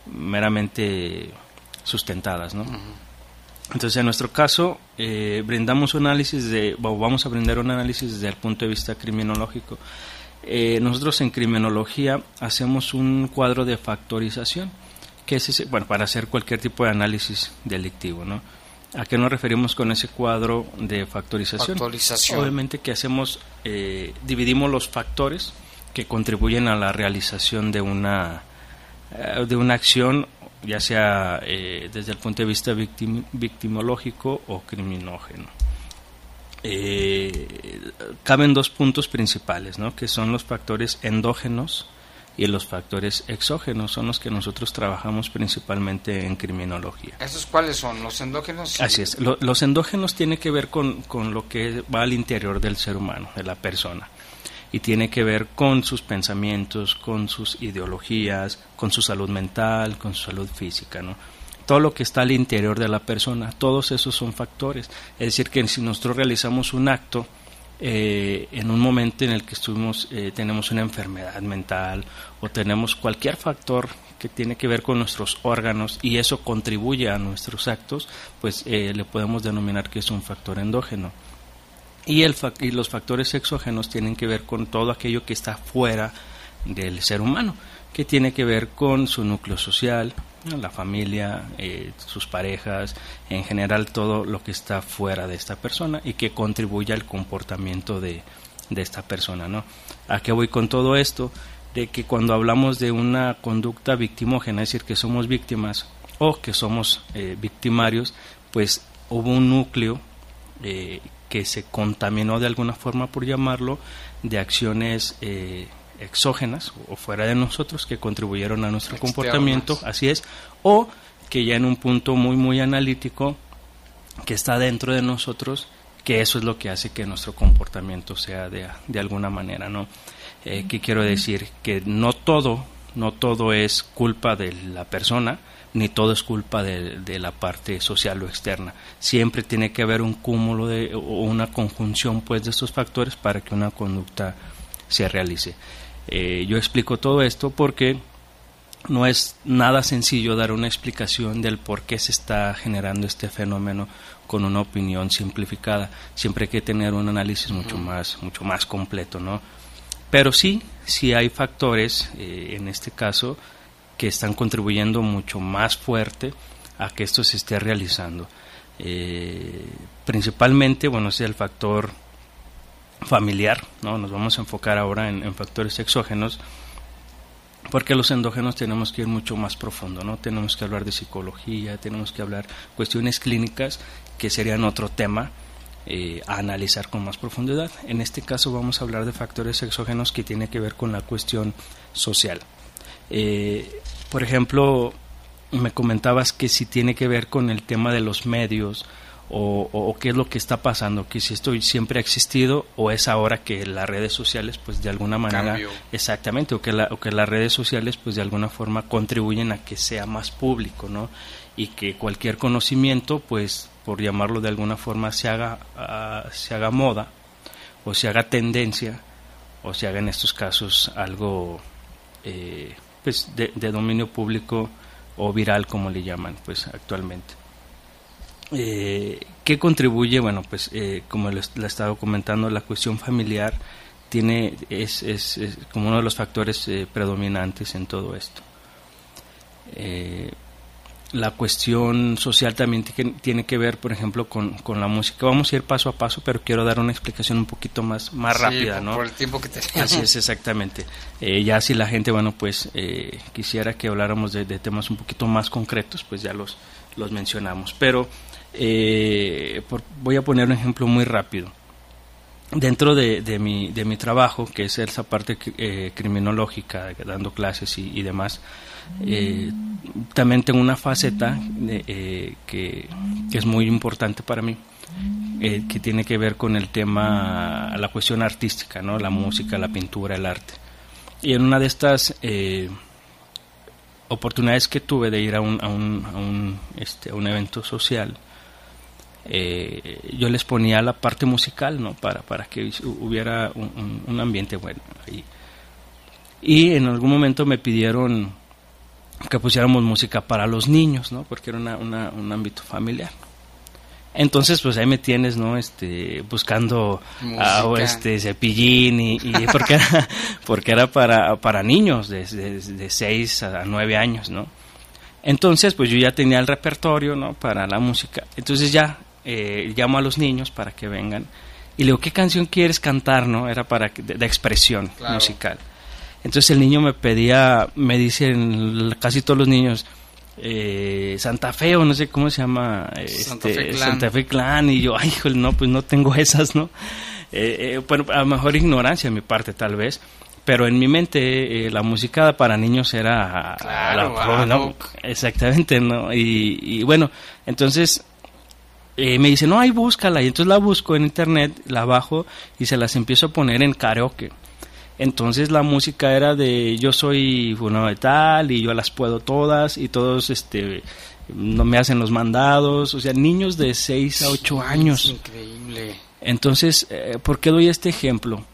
meramente sustentadas, ¿no? Entonces, en nuestro caso, eh, brindamos un análisis de, vamos a brindar un análisis desde el punto de vista criminológico eh, nosotros en criminología hacemos un cuadro de factorización, que es bueno, para hacer cualquier tipo de análisis delictivo, ¿no? ¿A qué nos referimos con ese cuadro de factorización? Obviamente que hacemos, eh, dividimos los factores que contribuyen a la realización de una, eh, de una acción, ya sea desde el punto de vista victimológico o criminógeno eh, caben dos puntos principales, ¿no? que son los factores endógenos y los factores exógenos son los que nosotros trabajamos principalmente en criminología. ¿Esos cuáles son? ¿Los endógenos? Así es. los endógenos tienen que ver con, con lo que va al interior del ser humano, de la persona y tiene que ver con sus pensamientos, con sus ideologías, con su salud mental, con su salud física, ¿no? Todo lo que está al interior de la persona, todos esos son factores. Es decir, que si nosotros realizamos un acto eh, en un momento en el que estuvimos, eh, tenemos una enfermedad mental o tenemos cualquier factor que tiene que ver con nuestros órganos y eso contribuye a nuestros actos, pues eh, le podemos denominar que es un factor endógeno. Y, el, y los factores exógenos tienen que ver con todo aquello que está fuera del ser humano, que tiene que ver con su núcleo social, la familia, eh, sus parejas, en general todo lo que está fuera de esta persona y que contribuye al comportamiento de, de esta persona. ¿no? ¿A qué voy con todo esto? De que cuando hablamos de una conducta victimógena, es decir, que somos víctimas o que somos eh, victimarios, pues hubo un núcleo eh, que se contaminó de alguna forma, por llamarlo, de acciones eh, exógenas o fuera de nosotros que contribuyeron a nuestro comportamiento, así es, o que ya en un punto muy, muy analítico que está dentro de nosotros, que eso es lo que hace que nuestro comportamiento sea de, de alguna manera, ¿no? Eh, ¿Qué quiero decir? Que no todo, no todo es culpa de la persona, ni todo es culpa de, la parte social o externa. Siempre tiene que haber un cúmulo de, o una conjunción pues, de estos factores para que una conducta se realice. Eh, yo explico todo esto porque no es nada sencillo dar una explicación del por qué se está generando este fenómeno con una opinión simplificada. Siempre hay que tener un análisis mucho más, mucho más completo, ¿no? Pero sí, sí hay factores, eh, en este caso, que están contribuyendo mucho más fuerte a que esto se esté realizando. Eh, principalmente, bueno, es el factor familiar, ¿no? Nos vamos a enfocar ahora en, factores exógenos, porque los endógenos tenemos que ir mucho más profundo, ¿no? Tenemos que hablar de psicología, tenemos que hablar cuestiones clínicas, que serían otro tema eh, a analizar con más profundidad. En este caso vamos a hablar de factores exógenos que tiene que ver con la cuestión social. Eh, por ejemplo, me comentabas que si tiene que ver con el tema de los medios o, qué es lo que está pasando, que si esto siempre ha existido o es ahora que las redes sociales pues de alguna manera exactamente o que, o que las redes sociales pues de alguna forma contribuyen a que sea más público, ¿no? Y que cualquier conocimiento pues por llamarlo de alguna forma se haga ah, se haga moda o se haga tendencia o se haga en estos casos algo eh, pues de, dominio público o viral como le llaman pues actualmente eh, ¿qué contribuye? bueno pues eh, como le, he estado comentando la cuestión familiar tiene es, es, como uno de los factores eh, predominantes en todo esto eh, la cuestión social también tiene que ver, por ejemplo, con, la música. Vamos a ir paso a paso, pero quiero dar una explicación un poquito más, más rápida, ¿no? Por el tiempo que tenemos. Así es, exactamente. Eh, ya si la gente, bueno, pues eh, quisiera que habláramos de, temas un poquito más concretos, pues ya los, los mencionamos. Pero eh, voy a poner un ejemplo muy rápido. Dentro de, de, mi, de mi trabajo, que es esa parte criminológica, dando clases y, y demás, eh, también tengo una faceta eh, que, es muy importante para mí, eh, que tiene que ver con el tema, la cuestión artística, ¿no? la música, la pintura, el arte. Y en una de estas oportunidades que tuve de ir a un, a un, a un, este, un evento social, yo les ponía la parte musical, ¿no? Para, para que hubiera un, un ambiente bueno. Ahí. Y en algún momento me pidieron que pusiéramos música para los niños, ¿no? Porque era un ámbito familiar. Entonces, pues ahí me tienes, ¿no? Este, buscando a, este cepillín y, <laughs> porque era, porque era para, para niños de, de, 6 a 9 años, ¿no? Entonces, pues yo ya tenía el repertorio, ¿no? Para la música. Entonces ya eh, llamo a los niños para que vengan y le digo, ¿qué canción quieres cantar, no? Era para de, expresión musical. Entonces el niño me pedía, me dicen casi todos los niños, eh, Santa Fe o no sé cómo se llama, este, Santa, Fe Clan. y yo, ay, híjole, no, pues no tengo <laughs> esas, ¿no? Eh, eh, bueno, a lo mejor ignorancia de mi parte tal vez, pero en mi mente eh, la música para niños era Claro, exactamente no y, y bueno entonces eh, me dice no ahí búscala y entonces la busco en internet la bajo y se las empiezo a poner en karaoke entonces la música era de yo soy fulano de tal y yo las puedo todas y todos este no me hacen los mandados o sea niños de 6 a 8 años Es increíble. entonces, eh, ¿por qué doy este ejemplo?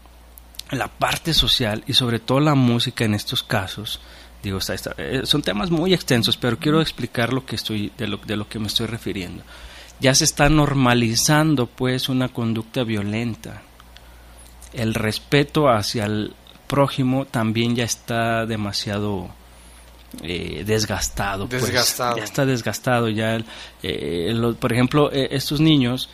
La parte social y sobre todo la música en estos casos, digo, está- está- eh, son temas muy extensos, pero quiero explicar lo que estoy, de lo, de lo que me estoy refiriendo. Ya se está normalizando, pues, una conducta violenta. El respeto hacia el prójimo también ya está demasiado eh, desgastado. pues. Desgastado. Ya está desgastado. Ya, eh, lo- por ejemplo, eh, estos niños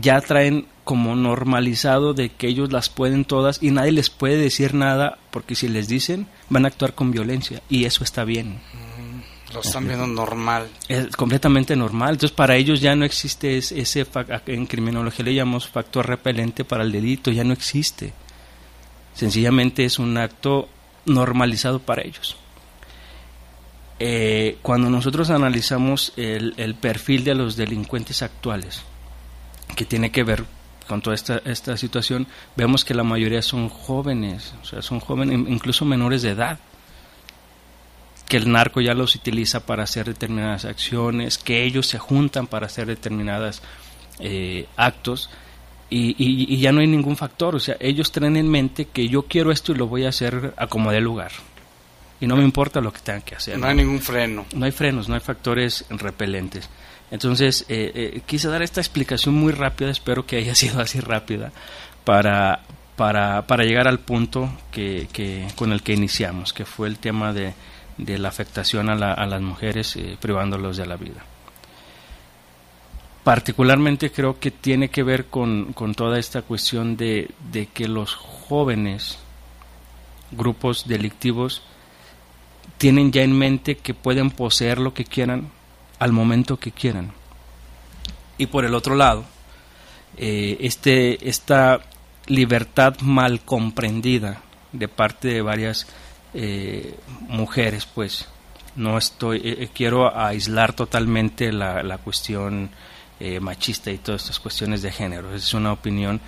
ya traen como normalizado de que ellos las pueden todas y nadie les puede decir nada porque si les dicen van a actuar con violencia y eso está bien. Lo están viendo normal. Es completamente normal. Entonces, para ellos ya no existe es- ese, fa- en criminología le llamamos factor repelente para el delito, ya no existe. Sencillamente es un acto normalizado para ellos. Eh, cuando nosotros analizamos el, el perfil de los delincuentes actuales, que tiene que ver con toda esta, esta situación, vemos que la mayoría son jóvenes, o sea, son jóvenes, incluso menores de edad que el narco ya los utiliza para hacer determinadas acciones, que ellos se juntan para hacer determinados actos y, y- y ya no hay ningún factor, o sea, ellos traen en mente que yo quiero esto y lo voy a hacer a como dé lugar y no me importa lo que tengan que hacer. No hay ningún freno. No hay frenos, no hay factores repelentes. Entonces, eh, eh, quise dar esta explicación muy rápida, espero que haya <laughs> sido así rápida, para, para, para llegar al punto que, que, con el que iniciamos, que fue el tema de, de la afectación a, la- a las mujeres eh, privándolos de la vida. Particularmente creo que tiene que ver con, toda esta cuestión de, de que los jóvenes, grupos delictivos, tienen ya en mente que pueden poseer lo que quieran al momento que quieran. Y por el otro lado, eh, este, esta libertad mal comprendida de parte de varias eh, mujeres, pues no estoy, eh, eh, quiero aislar totalmente la, la cuestión eh, machista y todas estas cuestiones de género. Es una opinión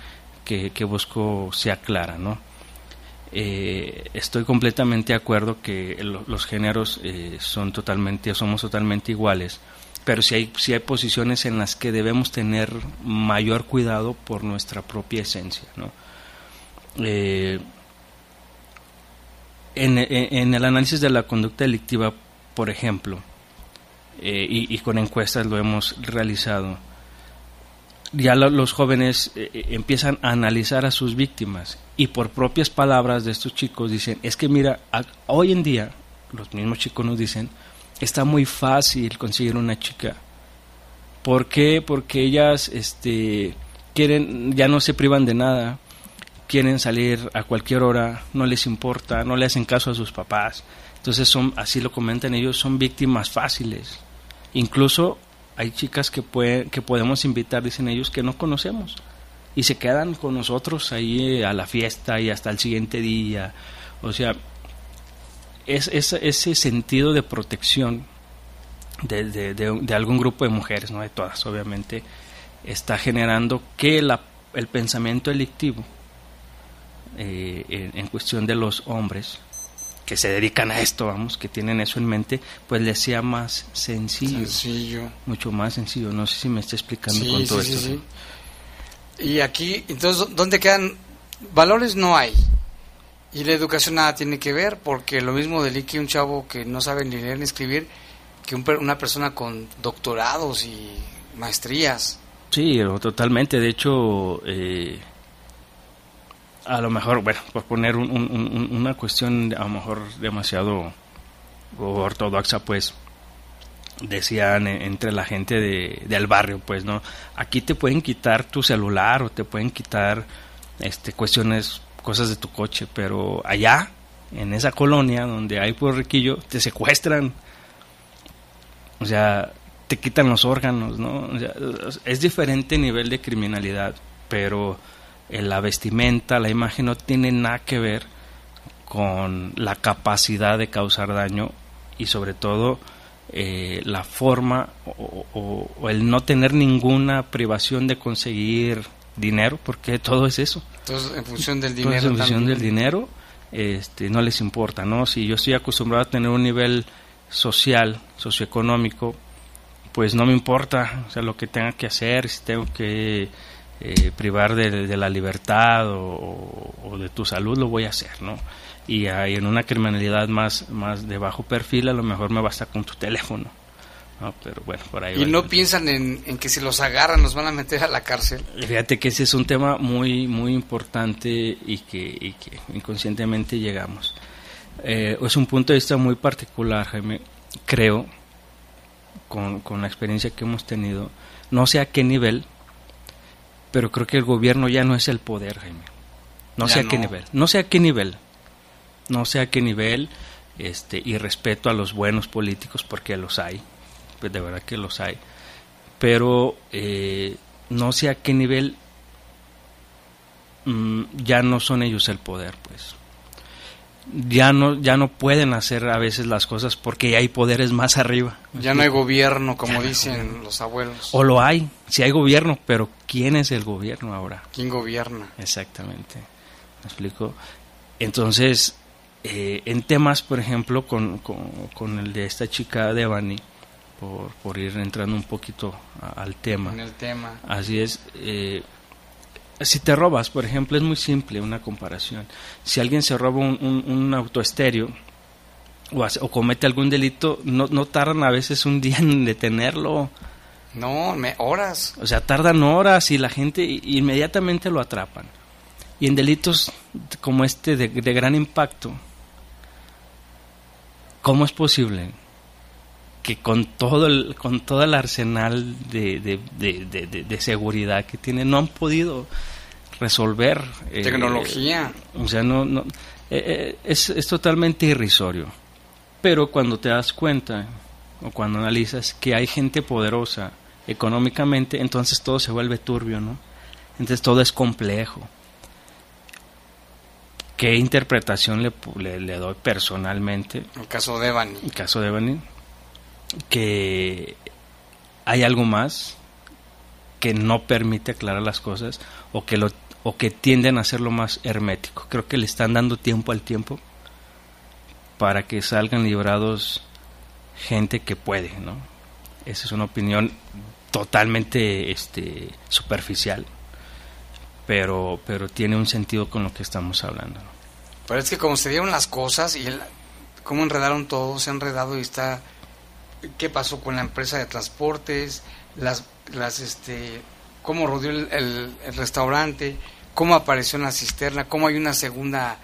que, que busco sea clara, ¿no? Eh, estoy completamente de acuerdo que lo- los géneros eh, son totalmente, somos totalmente iguales, pero si hay, si hay posiciones en las que debemos tener mayor cuidado por nuestra propia esencia, ¿no? Eh, en, el análisis de la conducta delictiva, por ejemplo, eh, y, con encuestas lo hemos realizado, ya lo- los jóvenes eh, eh, empiezan a analizar a sus víctimas y por propias palabras de estos chicos dicen, es que mira, hoy en día, los mismos chicos nos dicen, está muy fácil conseguir una chica. ¿Por qué? Porque ellas este, quieren, ya no se privan de nada, quieren salir a cualquier hora, no les importa, no le hacen caso a sus papás. Entonces son, así lo comentan ellos, son víctimas fáciles. Incluso hay chicas que, puede- que podemos invitar, dicen ellos, que no conocemos. Y se quedan con nosotros ahí eh, a la fiesta y hasta el siguiente día. O sea, es, es- ese sentido de protección de, algún grupo de mujeres, no de todas, obviamente, está generando que la- el pensamiento delictivo eh, en, en cuestión de los hombres que se dedican a esto, vamos, que tienen eso en mente, pues les sea más sencillo. Sencillo. Mucho más sencillo. No sé si me está explicando Sí, con todo sí, esto. sí. Y aquí, entonces, ¿dónde quedan? Valores no hay. Y la educación nada tiene que ver, porque lo mismo delique un chavo que no sabe ni leer ni escribir que un una persona con doctorados y maestrías. Sí, totalmente. De hecho, eh, a lo mejor, bueno, por poner un- un- un- una cuestión a lo mejor demasiado ortodoxa, pues, decían eh, entre la gente de, del barrio, pues, ¿no? Aquí te pueden quitar tu celular o te pueden quitar este, cuestiones, cosas de tu coche, pero allá, en esa colonia donde hay puro riquillo, te secuestran. O sea, te quitan los órganos, ¿no? Es diferente nivel de criminalidad, pero la vestimenta, la imagen no tiene nada que ver con la capacidad de causar daño y sobre todo eh, la forma o, el no tener ninguna privación de conseguir dinero, porque todo es eso. Entonces, en función del dinero. en función del dinero, este, no les importa, ¿no? Si yo estoy acostumbrado a tener un nivel social, socioeconómico, pues no me importa, o sea, lo que tenga que hacer, si tengo que eh, privar de, la libertad o, de tu salud, lo voy a hacer, ¿no? Y, ahí en una criminalidad más, más de bajo perfil, a lo mejor me basta con tu teléfono. Pero bueno, por ahí y no piensan en, que si los agarran nos van a meter a la cárcel. Fíjate que ese es un tema muy muy importante y que, que inconscientemente llegamos. Eh, es un punto de vista muy particular, Jaime. Creo, con, con la experiencia que hemos tenido, no sé a qué nivel, pero creo que el gobierno ya no es el poder, Jaime. No sé a qué nivel. No sé a qué nivel. No sé a qué nivel. Este, y respeto a los buenos políticos porque los hay. Pues de verdad que los hay. Pero eh, no sé a qué nivel mm, ya no son ellos el poder, pues ya no ya no pueden hacer a veces las cosas porque hay poderes más arriba. Ya no hay gobierno, como dicen los abuelos. O lo hay, si hay gobierno, pero ¿quién es el gobierno ahora? ¿Quién gobierna? Exactamente. ¿Me explico? Entonces, eh, en temas, por ejemplo, con, con, el de esta chica Devani, por, por ir entrando un poquito al tema. En el tema. Así es. Eh, si te robas, por ejemplo, es muy simple una comparación. Si alguien se roba un, un, autoestéreo o, o, comete algún delito, no, no tardan a veces un <laughs> día en detenerlo. No, horas. O sea, tardan horas y la gente inmediatamente lo atrapan. Y en delitos como este de, gran impacto, ¿cómo es posible que con todo el, con todo el arsenal de, de, de seguridad que tienen no han podido resolver. Eh, Tecnología. o sea, no, no eh, eh, es, es totalmente irrisorio. Pero cuando te das cuenta o cuando analizas que hay gente poderosa económicamente, entonces todo se vuelve turbio, ¿no? Entonces todo es complejo. ¿Qué interpretación le, le, doy personalmente? El caso de Bani. El caso de Bani. Que hay algo más que no permite aclarar las cosas o que lo o que tienden a hacerlo más hermético. Creo que le están dando tiempo al tiempo para que salgan librados gente que puede, ¿no? Esa es una opinión totalmente este, superficial, pero, pero tiene un sentido con lo que estamos hablando. Pero es que como se dieron las cosas y el, cómo enredaron todo, se ha enredado y está... ¿Qué pasó con la empresa de transportes? Las, las este, cómo rodeó el, restaurante, cómo apareció en la cisterna, cómo hay una segunda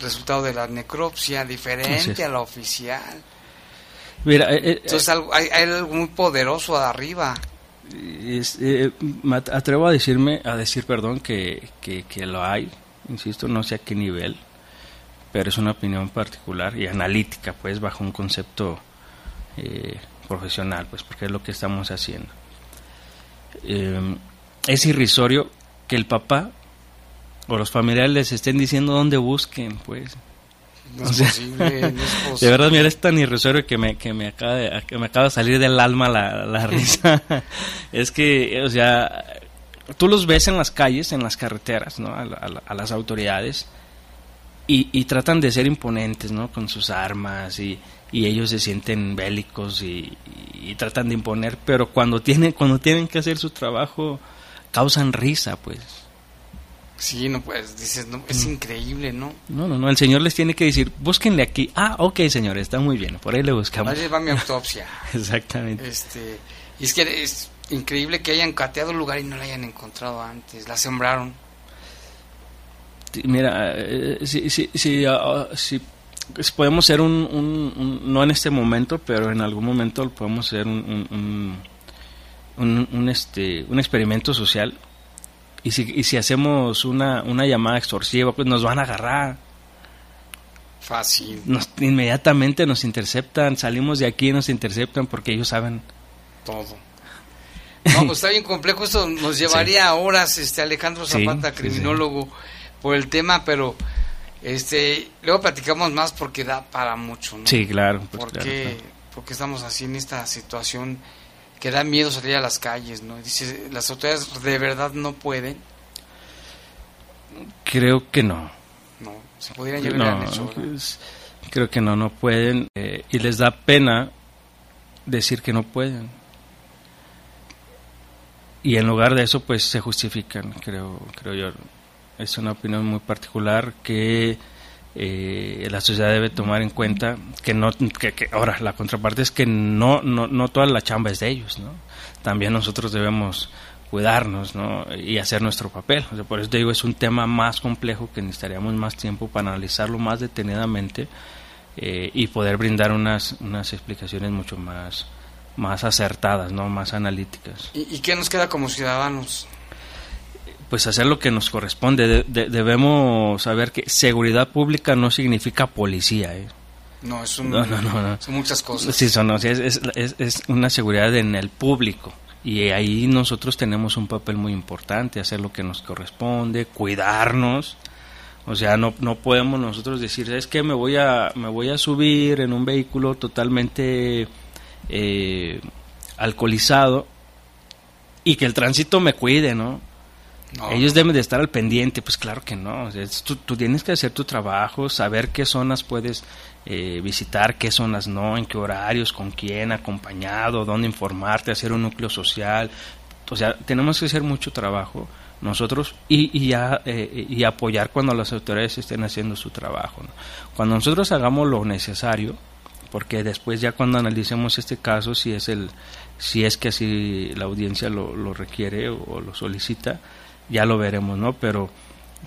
resultado de la necropsia diferente a la oficial. Mira, eh, eh, Entonces hay, algo muy poderoso de arriba. Eh, me atrevo a decirme, a decir, perdón, que, que, lo hay, insisto, no sé a qué nivel, pero es una opinión particular y analítica, pues, bajo un concepto profesional, pues, porque es lo que estamos haciendo. Es irrisorio que el papá o los familiares les estén diciendo dónde busquen, pues. No es posible, <laughs> De verdad, mira, es tan irrisorio que me, que me, acaba, de, que me acaba de salir del alma la, la <laughs> risa. es que, o sea, tú los ves en las calles, en las carreteras, ¿no? A, las autoridades y, y, tratan de ser imponentes, ¿no? Con sus armas y, y ellos se sienten bélicos y, y, tratan de imponer, pero cuando tienen, cuando tienen que hacer su trabajo causan risa, pues. Sí, no, pues dices, no, es mm. increíble, ¿no? No, no, no, el señor les tiene que decir, búsquenle aquí. Ah, ok, señor, está muy bien, por ahí le buscamos. Ahí va mi autopsia. <laughs> Exactamente. Este, y es que es increíble que hayan cateado el lugar y no la hayan encontrado antes, la sembraron. Mira, eh, si, si, si, si podemos ser un, un, no en este momento, pero en algún momento podemos ser un un, este, un experimento social y si, y si hacemos una, una llamada extorsiva, pues nos van a agarrar. Fácil. Nos, inmediatamente nos interceptan, salimos de aquí y nos interceptan porque ellos saben todo. No, pues está bien complejo, esto nos <laughs> llevaría horas, este Alejandro Zapata, criminólogo, por el tema, pero Este, luego platicamos más porque da para mucho, ¿no? Sí, claro. pues, porque, claro, claro. porque estamos así en esta situación que da miedo salir a las calles, ¿no? Dice, las autoridades de verdad no pueden. Creo que no. No, se podrían llevar No, pues, creo que no, no pueden. eh, y les da pena decir que no pueden. Y en lugar de eso, pues se justifican, creo, creo yo. Es una opinión muy particular que eh, la sociedad debe tomar en cuenta que no que, ahora la contraparte es que no, no no toda la chamba es de ellos no también nosotros debemos cuidarnos ¿no? y hacer nuestro papel por eso te digo es un tema más complejo que necesitaríamos más tiempo para analizarlo más detenidamente eh, y poder brindar unas unas explicaciones mucho más más acertadas no más analíticas ¿Y, ¿Y qué nos queda como ciudadanos? Pues hacer lo que nos corresponde. De- de- debemos saber que seguridad pública no significa policía. ¿eh? No, es un, No, no, no, no. son muchas cosas. Sí, son, es- es una seguridad en el público. Y ahí nosotros tenemos un papel muy importante, hacer lo que nos corresponde, cuidarnos. O sea, no, no podemos nosotros decir, es que me voy a, me voy a subir en un vehículo totalmente eh, alcoholizado y que el tránsito me cuide, ¿no? No. Ellos deben de estar al pendiente, pues claro que no. Es- tú, tú tienes que hacer tu trabajo, saber qué zonas puedes eh, visitar, qué zonas no, en qué horarios, con quién, acompañado, dónde informarte, hacer un núcleo social. O sea, tenemos que hacer mucho trabajo nosotros y, y, ya, eh, y apoyar cuando las autoridades estén haciendo su trabajo. ¿no? Cuando nosotros hagamos lo necesario, porque después ya cuando analicemos este caso, si es el si es que así la audiencia lo, lo requiere o, o lo solicita, ya lo veremos, ¿no? Pero,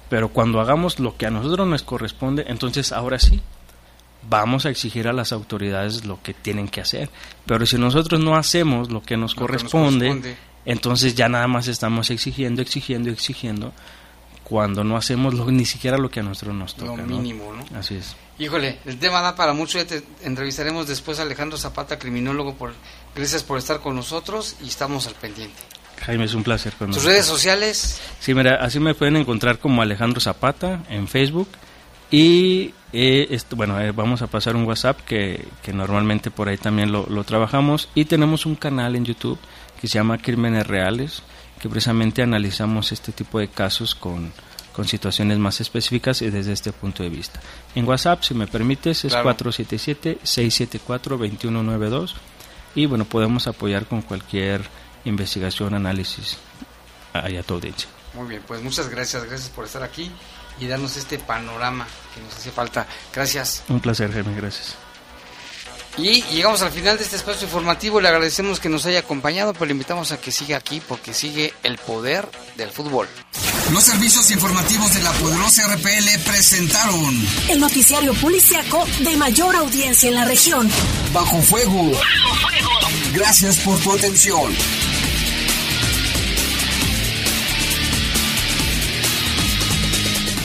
pero cuando hagamos lo que a nosotros nos corresponde, entonces ahora sí, vamos a exigir a las autoridades lo que tienen que hacer. Pero si nosotros no hacemos lo que nos, Lo que nos corresponde, entonces ya nada más estamos exigiendo, exigiendo, exigiendo, cuando no hacemos lo- ni siquiera lo que a nosotros nos Lo toca. ¿no? mínimo, ¿no? Así es. Híjole, el tema da para mucho. Ya te entrevistaremos después a Alejandro Zapata, criminólogo. Por, gracias por estar con nosotros y estamos al pendiente. Jaime, es un placer. con Tus redes sociales, Sí, mira, así me pueden encontrar como Alejandro Zapata en Facebook. Y eh, esto, bueno, eh, vamos a pasar un WhatsApp que, que normalmente por ahí también lo, lo trabajamos. Y tenemos un canal en YouTube que se llama Crímenes Reales, que precisamente analizamos este tipo de casos con, con situaciones más específicas y desde este punto de vista. En WhatsApp, si me permites, es Claro. 477-674-2192. Y bueno, podemos apoyar con cualquier investigación, análisis ahí a tu audiencia. muy bien, pues muchas gracias. Gracias por estar aquí y darnos este panorama que nos hacía falta. Gracias. Un placer, Jaime, gracias. Y llegamos al final de este espacio informativo. Le agradecemos que nos haya acompañado, pero le invitamos a que siga aquí porque sigue el poder del fútbol. Los servicios informativos de la poderosa RPL presentaron El noticiario policiaco de mayor audiencia en la región. Bajo Fuego. Gracias por tu atención.